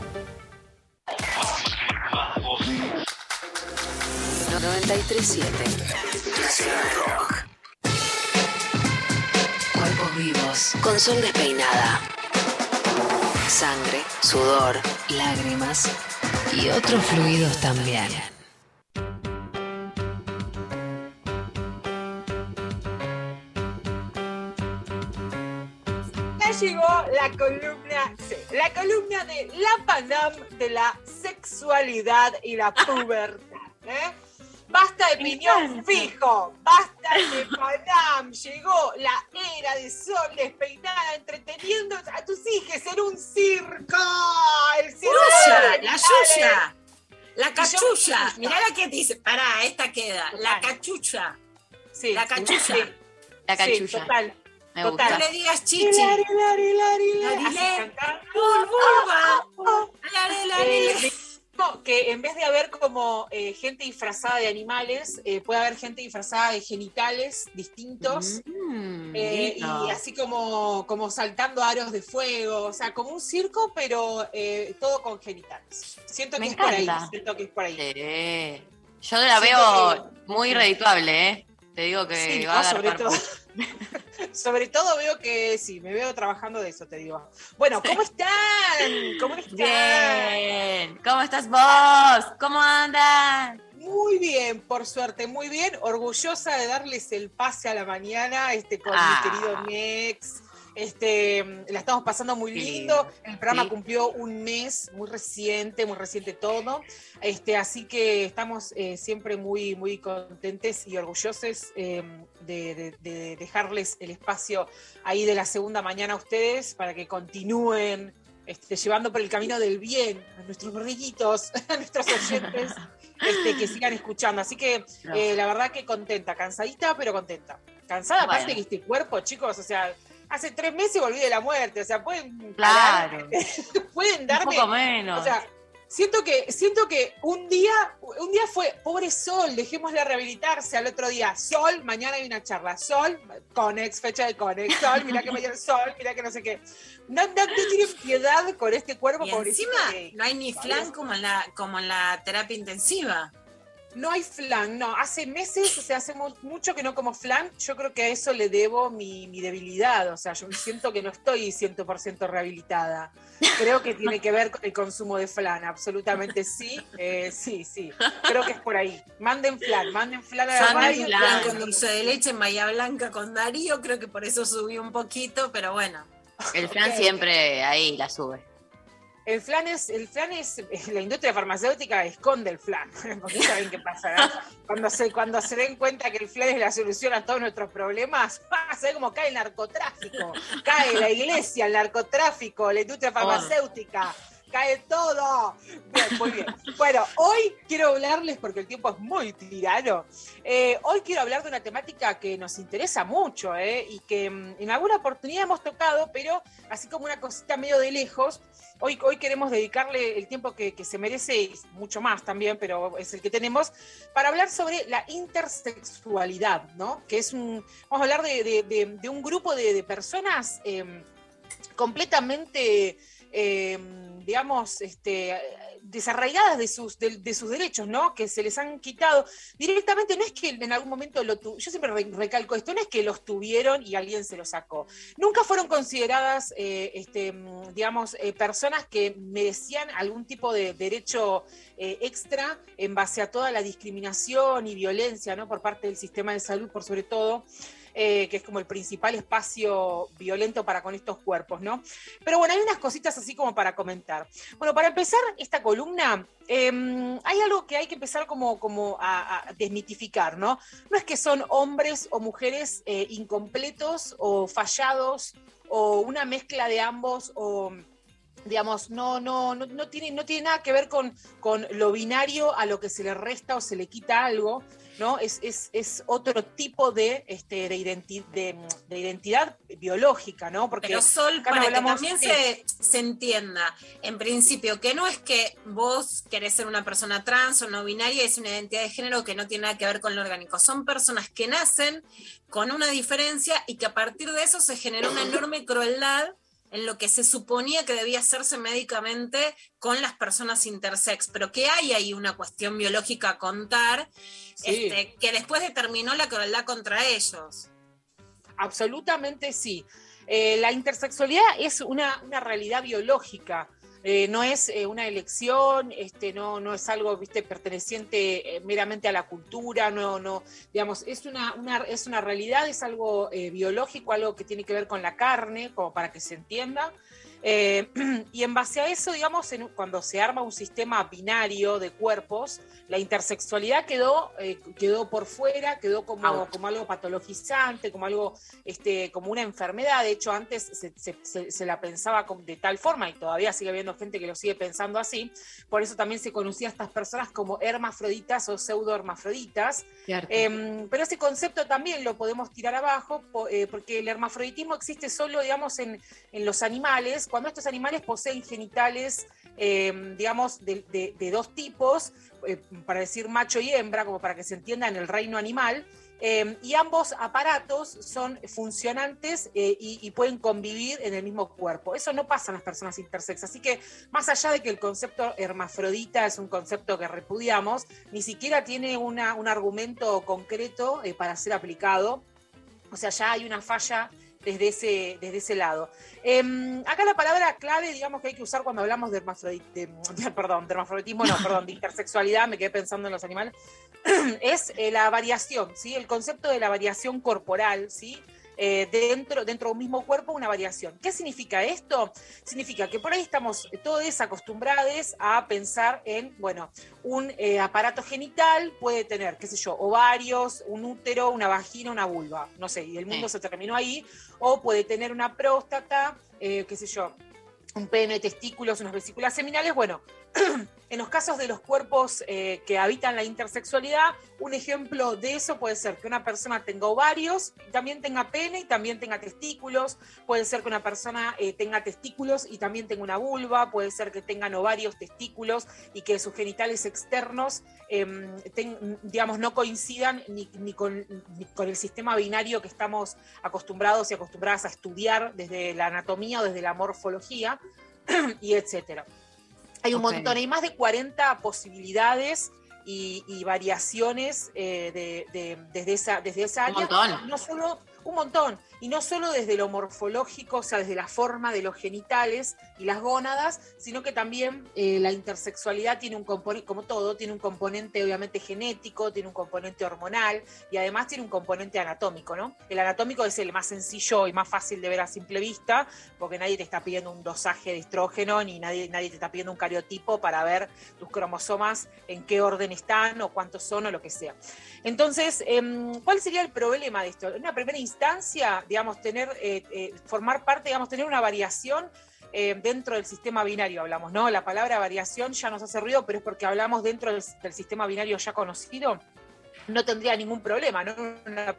937 Nacional Rock. Cuerpos vivos, con sol despeinada. Sangre, sudor, lágrimas y otros fluidos también. Llegó la columna C, la columna de la Panam de la sexualidad y la pubertad. ¿eh? Basta de piñón fijo, basta de Panam. Llegó la era de sol despeinada entreteniendo a tus hijos en un circo. El circo la yuya. La cachucha. Mirá la que dice. Pará, esta queda. La cachucha. Sí, La cachucha. sí. La Sí, cachucha. total. Me total. gusta. No le digas chichi. Lari, lari, lari, Eh, que en vez de haber como eh, gente disfrazada de animales, eh, puede haber gente disfrazada de genitales distintos. Mm, eh, y así como, como saltando aros de fuego, o sea, como un circo, pero eh, todo con genitales. Siento Me que es por ahí, siento que es por ahí. Sí. Yo la Siento veo muy redituable, ¿eh? Te digo que Sí, va no, a sobre dar todo. Sobre todo veo que sí, me veo trabajando de eso, te digo. Bueno, ¿cómo están? ¿Cómo están? Bien. ¿Cómo estás vos? ¿Cómo andas? Muy bien, por suerte, muy bien. Orgullosa de darles el pase a la mañana este, con Ah. mi querido Nex. Este, la estamos pasando muy lindo. lindo. El programa Sí. cumplió un mes, muy reciente, muy reciente todo. Este, así que estamos eh, siempre muy, muy contentes y orgullosos eh, de, de- de dejarles el espacio ahí de la segunda mañana a ustedes para que continúen este, llevando por el camino del bien a nuestros borriguitos, a nuestros oyentes, este, que sigan escuchando. Así que eh, la verdad que contenta, cansadita, pero contenta. Cansada, Bueno. aparte que este cuerpo, chicos, o sea, hace tres meses volví de la muerte, o sea, pueden Claro. pueden Un darme, poco menos. o sea, siento que, siento que un día, un día fue, pobre Sol, dejémosla rehabilitarse al otro día. Sol, mañana hay una charla. Sol, Conex, fecha de Conex. Sol, mira que mañana Sol, mira que no sé qué. No, no, no tienen piedad con este cuerpo, Y pobrecito. encima que- no hay ni flan como en la, como en la terapia intensiva. No hay flan, no. Hace meses, o sea, hace mu- mucho que no como flan. Yo creo que a eso le debo mi, mi debilidad. O sea, yo siento que no estoy 100% rehabilitada. Creo que tiene que ver con el consumo de flan, absolutamente sí. Eh, sí, sí. Creo que es por ahí. Manden flan, manden flan a la Yo radio. flan, flan con dulce de leche en Bahía Blanca con Darío, creo que por eso subí un poquito, pero bueno. El flan siempre ahí la sube. El flan es, el flan es, la industria farmacéutica esconde el flan, porque saben qué pasa, ¿no? Cuando se, cuando se den cuenta que el flan es la solución a todos nuestros problemas, ¿sabes cómo cae el narcotráfico? Cae la iglesia, el narcotráfico, la industria farmacéutica. Cae todo. Muy bien. Bueno, hoy quiero hablarles, porque el tiempo es muy tirano, eh, hoy quiero hablar de una temática que nos interesa mucho eh, y que mm, en alguna oportunidad hemos tocado, pero así como una cosita medio de lejos, hoy, hoy queremos dedicarle el tiempo que, que se merece, y mucho más también, pero es el que tenemos, para hablar sobre la intersexualidad, ¿no? Que es un, vamos a hablar de, de- un grupo de, de personas em, completamente, em, digamos, este, desarraigadas de sus, de, de sus derechos. Que se les han quitado. Directamente no es que en algún momento lo tu- yo siempre re- recalco esto, no es que los tuvieron y alguien se los sacó. Nunca fueron consideradas, eh, este, digamos, eh, personas que merecían algún tipo de derecho eh, extra en base a toda la discriminación y violencia. Por parte del sistema de salud, por sobre todo eh, que es como el principal espacio violento para con estos cuerpos, ¿no? Pero bueno, hay unas cositas así como para comentar. Bueno, para empezar esta columna, eh, hay algo que hay que empezar como, como a, a desmitificar, ¿no? No es que son hombres o mujeres eh, incompletos o fallados o una mezcla de ambos o digamos, no, no, no, no tiene, no tiene nada que ver con, con lo binario a lo que se le resta o se le quita algo, ¿no? Es, es, es otro tipo de, este, de, identi- de, de identidad biológica, ¿no? Porque Pero Sol, para hablamos- que también se, se entienda, en principio, que no es que vos querés ser una persona trans o no binaria, es una identidad de género que no tiene nada que ver con lo orgánico. Son personas que nacen con una diferencia y que a partir de eso se generó una enorme crueldad en lo que se suponía que debía hacerse médicamente con las personas intersex, pero que hay ahí una cuestión biológica a contar, Sí. este, que después determinó la crueldad contra ellos. Absolutamente sí. Eh, la intersexualidad es una, una realidad biológica. Eh, no es eh, una elección, este, no, no es algo viste, perteneciente eh, meramente a la cultura, no, no, digamos, es una, es una realidad, es algo biológico, algo que tiene que ver con la carne, como para que se entienda. Y en base a eso, digamos, cuando se arma un sistema binario de cuerpos, la intersexualidad quedó, eh, quedó por fuera, quedó como, como algo patologizante, como algo, este, como una enfermedad. De hecho, antes se, se- se- se la pensaba de tal forma y todavía sigue habiendo gente que lo sigue pensando así. Por eso también se conocía a estas personas como hermafroditas o pseudohermafroditas. Em, pero ese concepto también lo podemos tirar abajo eh, porque el hermafroditismo existe solo, digamos, en, en los animales, cuando estos animales poseen genitales, em, digamos, de, dos tipos, eh, para decir macho y hembra, como para que se entienda en el reino animal, em, y ambos aparatos son funcionantes eh, y, y pueden convivir en el mismo cuerpo. Eso no pasa en las personas intersex. Así que, más allá de que el concepto hermafrodita es un concepto que repudiamos, ni siquiera tiene una- un argumento concreto eh, para ser aplicado. O sea, ya hay una falla desde ese, desde ese lado. Em, acá la palabra clave, digamos, que hay que usar cuando hablamos de, hermafrodit- de- de- perdón, de hermafroditismo, no, perdón, de intersexualidad, me quedé pensando en los animales, es eh, la variación, ¿sí? El concepto de la variación corporal, ¿sí? Eh, dentro, dentro de un mismo cuerpo una variación. ¿Qué significa esto? Significa que por ahí estamos todos acostumbrados a pensar en, bueno, un eh, aparato genital puede tener, qué sé yo, ovarios, un útero, una vagina, una vulva, no sé, y el mundo se terminó ahí, o puede tener una próstata, eh, qué sé yo, un pene, testículos, unas vesículas seminales, bueno, en los casos de los cuerpos eh, que habitan la intersexualidad, un ejemplo de eso puede ser que una persona tenga ovarios, también tenga pene y también tenga testículos, puede ser que una persona eh, tenga testículos y también tenga una vulva, puede ser que tengan ovarios, testículos y que sus genitales externos, em, digamos, no coincidan ni, ni con, ni con el sistema binario que estamos acostumbrados y acostumbradas a estudiar desde la anatomía o desde la morfología y etcétera. Hay un montón, hay más de 40 posibilidades y, y variaciones eh, de- de- desde, esa, desde esa Un área. montón. No solo, un montón, y no solo desde lo morfológico, o sea, desde la forma de los genitales y las gónadas, sino que también eh, la intersexualidad tiene un componente, como todo, tiene un componente obviamente genético, tiene un componente hormonal y además tiene un componente anatómico, ¿no? El anatómico es el más sencillo y más fácil de ver a simple vista, porque nadie te está pidiendo un dosaje de estrógeno, ni nadie, nadie te está pidiendo un cariotipo para ver tus cromosomas en qué orden están o cuántos son o lo que sea. Entonces, em, ¿cuál sería el problema de esto? En una primera instancia, digamos, tener, eh, eh, formar parte, digamos, tener una variación eh, dentro del sistema binario, hablamos, ¿no? La palabra variación ya nos hace ruido, pero es porque hablamos dentro del, sistema binario ya conocido, no tendría ningún problema, ¿no? Una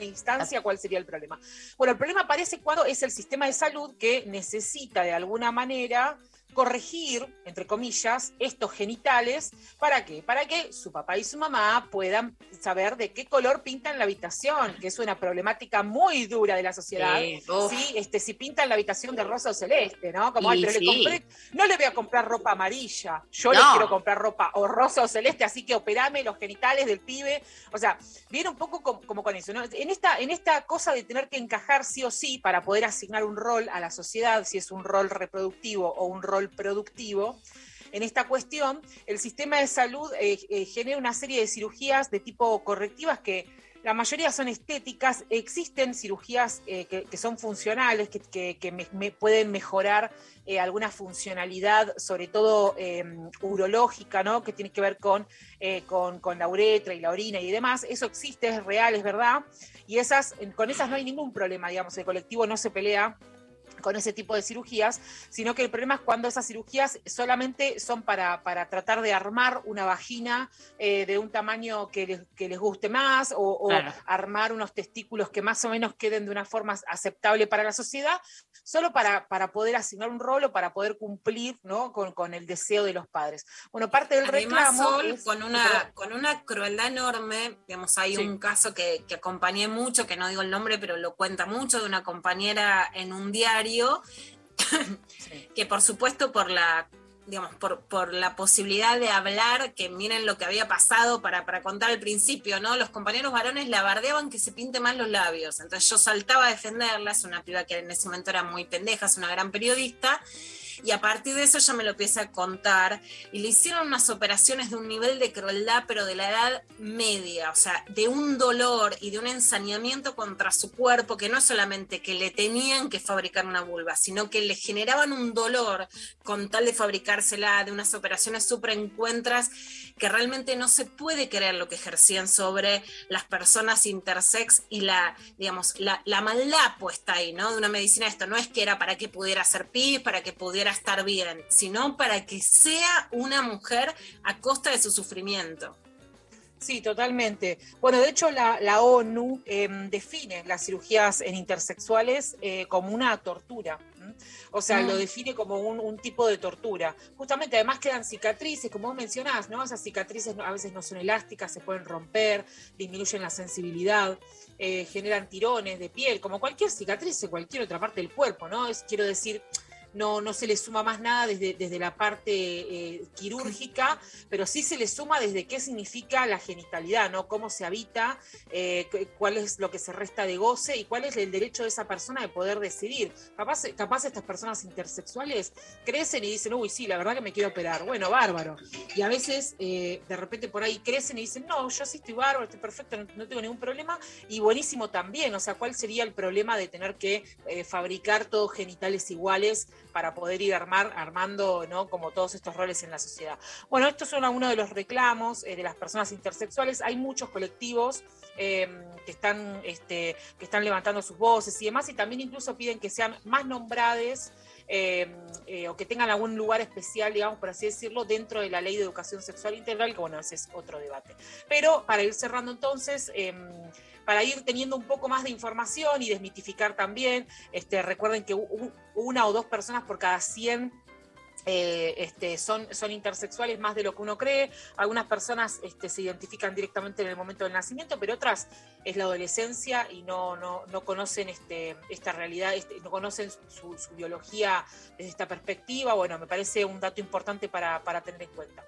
instancia, ¿cuál sería el problema? Bueno, el problema aparece cuando es el sistema de salud que necesita de alguna manera corregir, entre comillas, estos genitales. ¿Para qué? Para que su papá y su mamá puedan saber de qué color pintan la habitación, que es una problemática muy dura de la sociedad. Sí, este, si pintan la habitación de rosa o celeste, ¿no? Como, ay, Y pero sí. le compré, no le voy a comprar ropa amarilla, yo le No. quiero comprar ropa o rosa o celeste, así que operame los genitales del pibe. O sea, viene un poco como, como con eso, ¿no? En esta, en esta cosa de tener que encajar sí o sí para poder asignar un rol a la sociedad, si es un rol reproductivo o un rol productivo, en esta cuestión, el sistema de salud eh, eh, genera una serie de cirugías de tipo correctivas que la mayoría son estéticas, existen cirugías eh, que, que son funcionales, que, que- que me- me pueden mejorar eh, alguna funcionalidad, sobre todo eh, urológica, ¿no? que tiene que ver con, eh, con, con la uretra y la orina y demás. Eso existe, es real, es verdad. Y esas, con esas no hay ningún problema, digamos, el colectivo no se pelea con ese tipo de cirugías, sino que el problema es cuando esas cirugías solamente son para, para tratar de armar una vagina eh, de un tamaño que les, que les guste más o, o Claro. armar unos testículos que más o menos queden de una forma aceptable para la sociedad, solo para, para poder asignar un rol o para poder cumplir ¿no? con, con el deseo de los padres. Bueno, parte del Además, reclamo... Sol, es- con, una, con una crueldad enorme, digamos, hay Sí. un caso que, que acompañé mucho, que no digo el nombre, pero lo cuenta mucho, de una compañera en un diario, que por supuesto por la digamos, por, por la posibilidad de hablar, que miren lo que había pasado para, para contar al principio, ¿no? Los compañeros varones la bardeaban que se pinte más los labios. Entonces yo saltaba a defenderla, es una piba que en ese momento era muy pendeja, es una gran periodista, y a partir de eso ella me lo empieza a contar y le hicieron unas operaciones de un nivel de crueldad, pero de la edad media, o sea, de un dolor y de un ensañamiento contra su cuerpo, que no solamente que le tenían que fabricar una vulva, sino que le generaban un dolor con tal de fabricársela, de unas operaciones súper encuentras, que realmente no se puede creer lo que ejercían sobre las personas intersex y la, digamos, la, la maldad puesta ahí, ¿no? De una medicina esto, no es que era para que pudiera hacer pis, para que pudiera estar bien, sino para que sea una mujer a costa de su sufrimiento. Sí, totalmente. Bueno, de hecho la, la ONU em, define las cirugías en intersexuales eh, como una tortura. ¿m? O sea, Mm. lo define como un, un tipo de tortura. Justamente, además quedan cicatrices, como vos mencionás, ¿no? Esas cicatrices a veces no son elásticas, se pueden romper, disminuyen la sensibilidad, eh, generan tirones de piel, como cualquier cicatriz en cualquier otra parte del cuerpo, ¿no? Es, quiero decir, no, no se le suma más nada desde, desde la parte eh, quirúrgica, pero sí se le suma desde qué significa la genitalidad, ¿no? Cómo se habita, eh, cu- cuál es lo que se resta de goce y cuál es el derecho de esa persona de poder decidir. Capaz, capaz estas personas intersexuales crecen y dicen, uy, sí, la verdad que me quiero operar. Bueno, bárbaro. Y a veces, eh, de repente por ahí crecen y dicen, no, yo sí estoy bárbaro, estoy perfecto, no, no tengo ningún problema. Y buenísimo también, o sea, ¿cuál sería el problema de tener que fabricar todos genitales iguales para poder ir armar, armando, ¿no? Como todos estos roles en la sociedad. Bueno, estos son algunos de los reclamos eh, de las personas intersexuales. Hay muchos colectivos eh, que, están, este, que están levantando sus voces y demás, y también incluso piden que sean más nombrades eh, eh, o que tengan algún lugar especial, digamos, por así decirlo, dentro de la ley de educación sexual integral, que bueno, ese es otro debate. Pero para ir cerrando entonces, eh, para ir teniendo un poco más de información y desmitificar también, este, recuerden que una o dos personas por cada 100 eh, este, son, son intersexuales más de lo que uno cree. Algunas personas este, se identifican directamente en el momento del nacimiento, pero otras es la adolescencia y no, no, no conocen este, esta realidad, no conocen su, su biología desde esta perspectiva. Bueno, me parece un dato importante para, para tener en cuenta.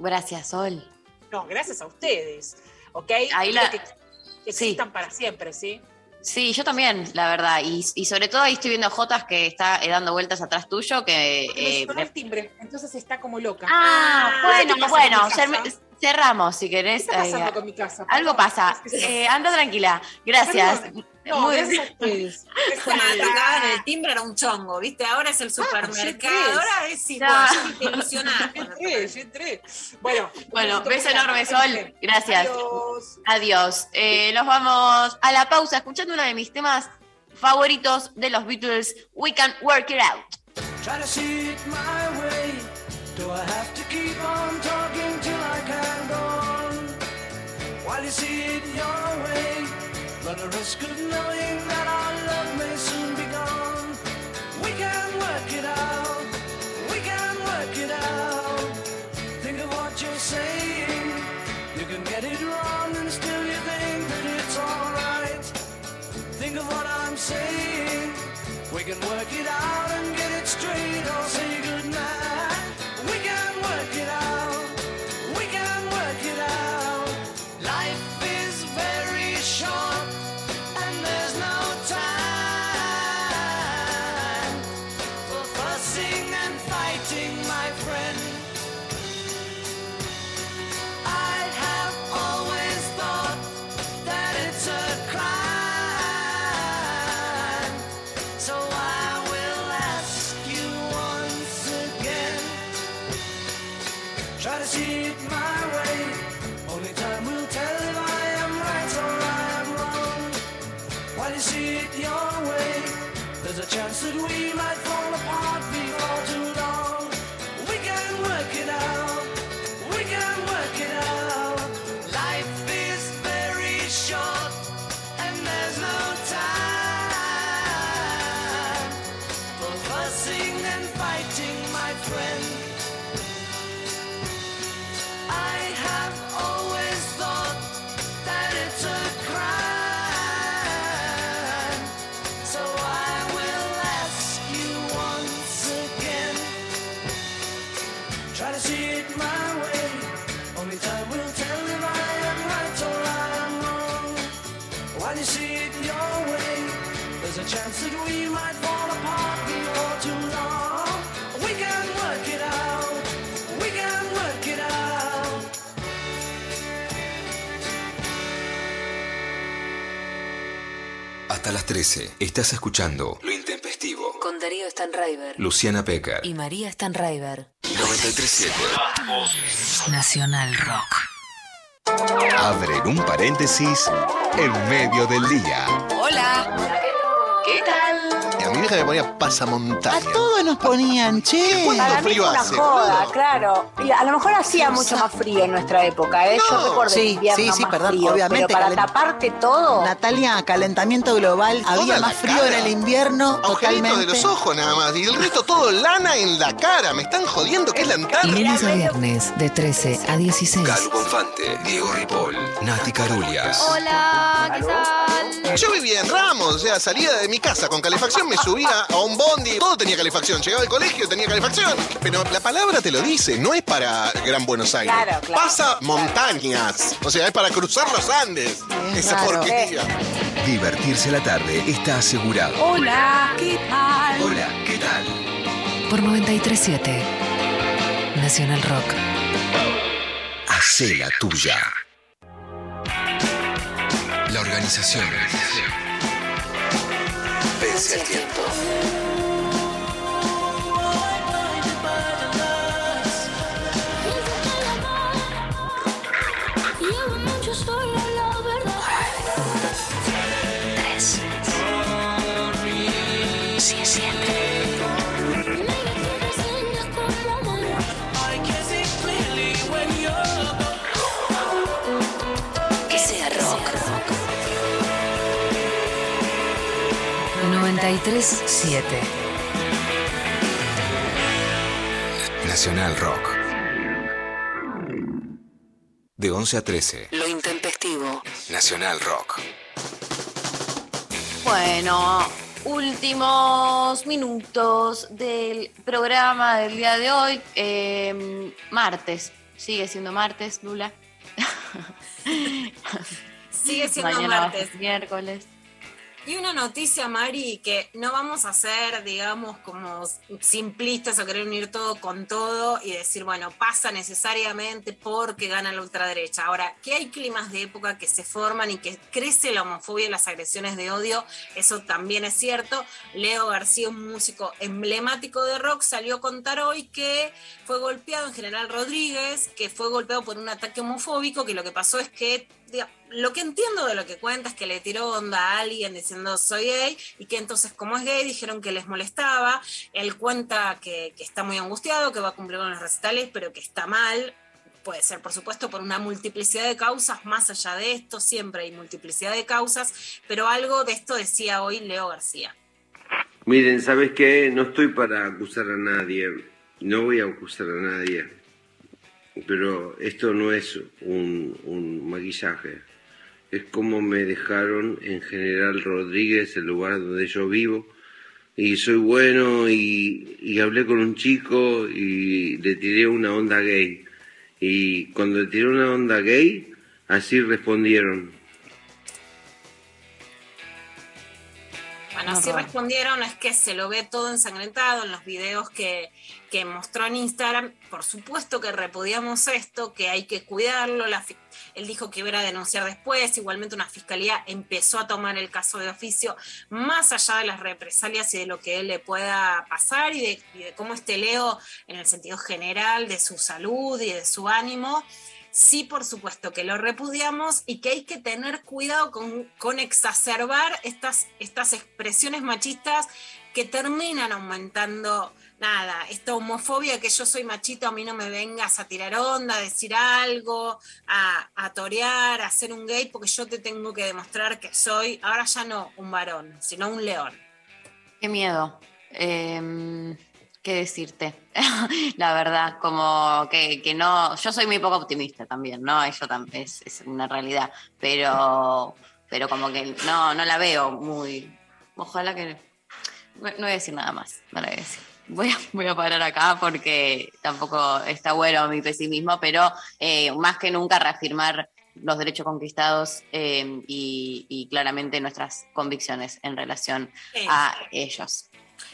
Gracias, Sol. No, gracias a ustedes. ¿Ok? Ahí la- que existan para siempre, ¿sí? Sí, yo también, la verdad. Y, y sobre todo ahí estoy viendo Jotas que está eh, dando vueltas atrás tuyo, que... Eh, me- el timbre, entonces está como loca. Ah, ¿qué bueno, bueno, cerramos si ¿Qué querés. está pasando eh, con mi casa? algo pasa. Eh, anda tranquila. Gracias. No, Muy- gracias a el timbre era un chongo, ¿viste? Ahora es el supermercado, tres. ahora es igual, yo te ilusionás. Yo entré, yo entré. Bueno, Bueno, beso enorme, Sol. Gracias. Adiós. Adiós. Eh, nos vamos a la pausa escuchando uno de mis temas favoritos de los Beatles, We Can Work It Out. See it your way, run the risk of knowing that our love may soon be gone. We can work it out. We can work it out. Think of what you're saying. You can get it wrong and still you think that it's alright. Think of what I'm saying. We can work it out 13. Estás escuchando Lo Intempestivo. Con Darío Stanraiver. Luciana Pecker. Y María Stanraiver. 937. Nacional Rock. Abren un paréntesis en medio del día. Hola. ¿Qué tal? Mi vieja me ponía pasamontaña. A todos nos ponían, che. ¿Cuánto Para mí frío es una hace, joda, boludo? claro. Y a lo mejor hacía mucho más frío en nuestra época, ¿eh? Yo recuerdo Sí, invierno sí, sí, más perdón, frío, obviamente, Pero para calen- taparte todo... Natalia, calentamiento global, había la más frío cara. en el invierno, Agujeritos totalmente. de los ojos nada más. Y el resto todo lana en la cara. Me están jodiendo que es la antártida. Lunes a viernes, de 13 a 16. Calu Bonfante, Diego Ripoll, Nati Carulias. Hola, ¿qué tal? Yo vivía en Ramos, o sea, salía de mi casa con calefacción, me subía a un bondi, todo tenía calefacción. Llegaba al colegio, tenía calefacción. Pero la palabra te lo dice, no es para Gran Buenos Aires. Claro, claro. Pasa montañas. O sea, es para cruzar los Andes. Esa raro. porquería. Divertirse la tarde está asegurado. Hola, ¿qué tal? Hola, ¿qué tal? Por 937. Nacional Rock. Hacé la tuya. Organización. Vence el tiempo. 93.7. Nacional Rock. De 11 a 13. Lo intempestivo. Nacional Rock. Bueno, últimos minutos del programa del día de hoy. Eh, martes. Sigue siendo martes, Lula. Sigue siendo Mañana martes. miércoles. Y una noticia, Mari, que no vamos a ser, digamos, como simplistas o querer unir todo con todo y decir, bueno, pasa necesariamente porque gana la ultraderecha. Ahora, que hay climas de época que se forman y que crece la homofobia y las agresiones de odio, eso también es cierto. Leo García, un músico emblemático de rock, salió a contar hoy que fue golpeado en General Rodríguez, que fue golpeado por un ataque homofóbico, que lo que pasó es que lo que entiendo de lo que cuenta es que le tiró onda a alguien diciendo soy gay y que entonces como es gay dijeron que les molestaba. Él cuenta que, está muy angustiado, que va a cumplir con los recitales, pero que está mal. Puede ser, por supuesto, por una multiplicidad de causas, más allá de esto, siempre hay multiplicidad de causas, pero algo de esto decía hoy Leo García. Miren, ¿sabes qué? No estoy para acusar a nadie, no voy a acusar a nadie, pero esto no es un maquillaje, es como me dejaron en General Rodríguez, el lugar donde yo vivo, y soy bueno y, y hablé con un chico y le tiré una onda gay. Y cuando le tiré una onda gay, así respondieron. Bueno, así respondieron, es que se lo ve todo ensangrentado en los videos que, que mostró en Instagram. Por supuesto que repudiamos esto, que hay que cuidarlo. La él dijo que iba a denunciar después. Igualmente una fiscalía empezó a tomar el caso de oficio, más allá de las represalias y de lo que él le pueda pasar y de, cómo esté Leo en el sentido general de su salud y de su ánimo. Sí, por supuesto que lo repudiamos y que hay que tener cuidado con, con exacerbar estas, estas expresiones machistas que terminan aumentando, nada, esta homofobia que yo soy machito, a mí no me vengas a tirar onda, a decir algo, a, a torear, a ser un gay, porque yo te tengo que demostrar que soy, ahora ya no un varón, sino un león. Qué miedo. Em, ¿Qué decirte? La verdad, como que, que no. Yo soy muy poco optimista también, ¿no? Eso es, es una realidad. Pero, pero como que no, no la veo muy. Ojalá que. No, no voy a decir nada más. No la voy a decir. Voy a, voy a parar acá porque tampoco está bueno mi pesimismo, pero eh, más que nunca reafirmar los derechos conquistados eh, y, y claramente nuestras convicciones en relación a ellos.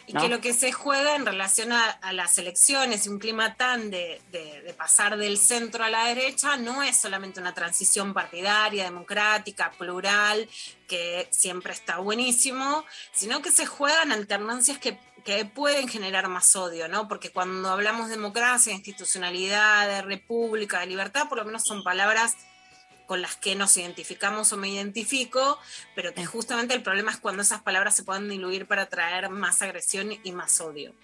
Y ¿no? que lo que se juega en relación a, a las elecciones y un clima tan de, de- de pasar del centro a la derecha no es solamente una transición partidaria, democrática, plural, que siempre está buenísimo, sino que se juegan alternancias que, que pueden generar más odio, ¿no? Porque cuando hablamos de democracia, de institucionalidad, de república, de libertad, por lo menos son palabras con las que nos identificamos o me identifico, pero que justamente el problema es cuando esas palabras se pueden diluir para traer más agresión y más odio.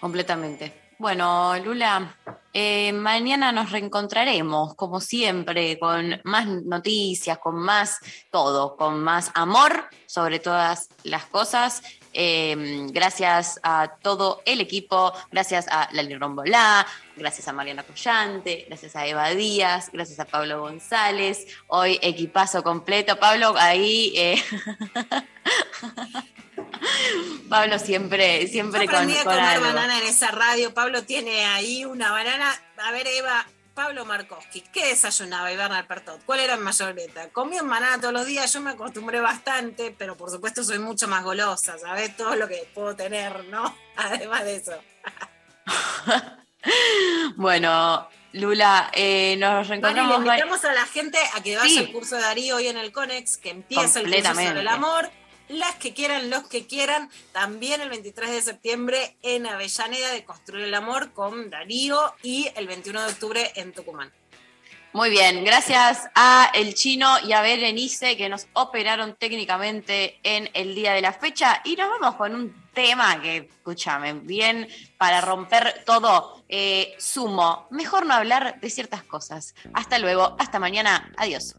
Completamente. Bueno, Lula, eh, mañana nos reencontraremos, como siempre, con más noticias, con más todo, con más amor sobre todas las cosas. Eh, gracias a todo el equipo, gracias a Lali Rombolá, gracias a Mariana Collante, gracias a Eva Díaz, gracias a Pablo González. Hoy equipazo completo. Pablo, ahí. eh, Pablo siempre, siempre Yo con, a con comer algo. banana en esa radio. Pablo tiene ahí una banana. A ver, Eva, Pablo Markowski, ¿qué desayunaba Iván Alpertot? ¿Cuál era en mayoreta? Comían banana todos los días, yo me acostumbré bastante, pero por supuesto soy mucho más golosa, ¿sabes? Todo lo que puedo tener, ¿no? Además de eso. Bueno, Lula, eh, nos reencontramos. ma- invitamos a la gente a que vaya Sí. al curso de Darío hoy en el CONEX, que empieza el curso sobre el amor. Las que quieran, los que quieran, también el 23 de septiembre en Avellaneda de Construir el Amor con Darío y el 21 de octubre en Tucumán. Muy bien, gracias a El Chino y a Berenice que nos operaron técnicamente en el día de la fecha. Y nos vamos con un tema que, escúchame, bien para romper todo. Eh, sumo, mejor no hablar de ciertas cosas. Hasta luego, hasta mañana, adiós.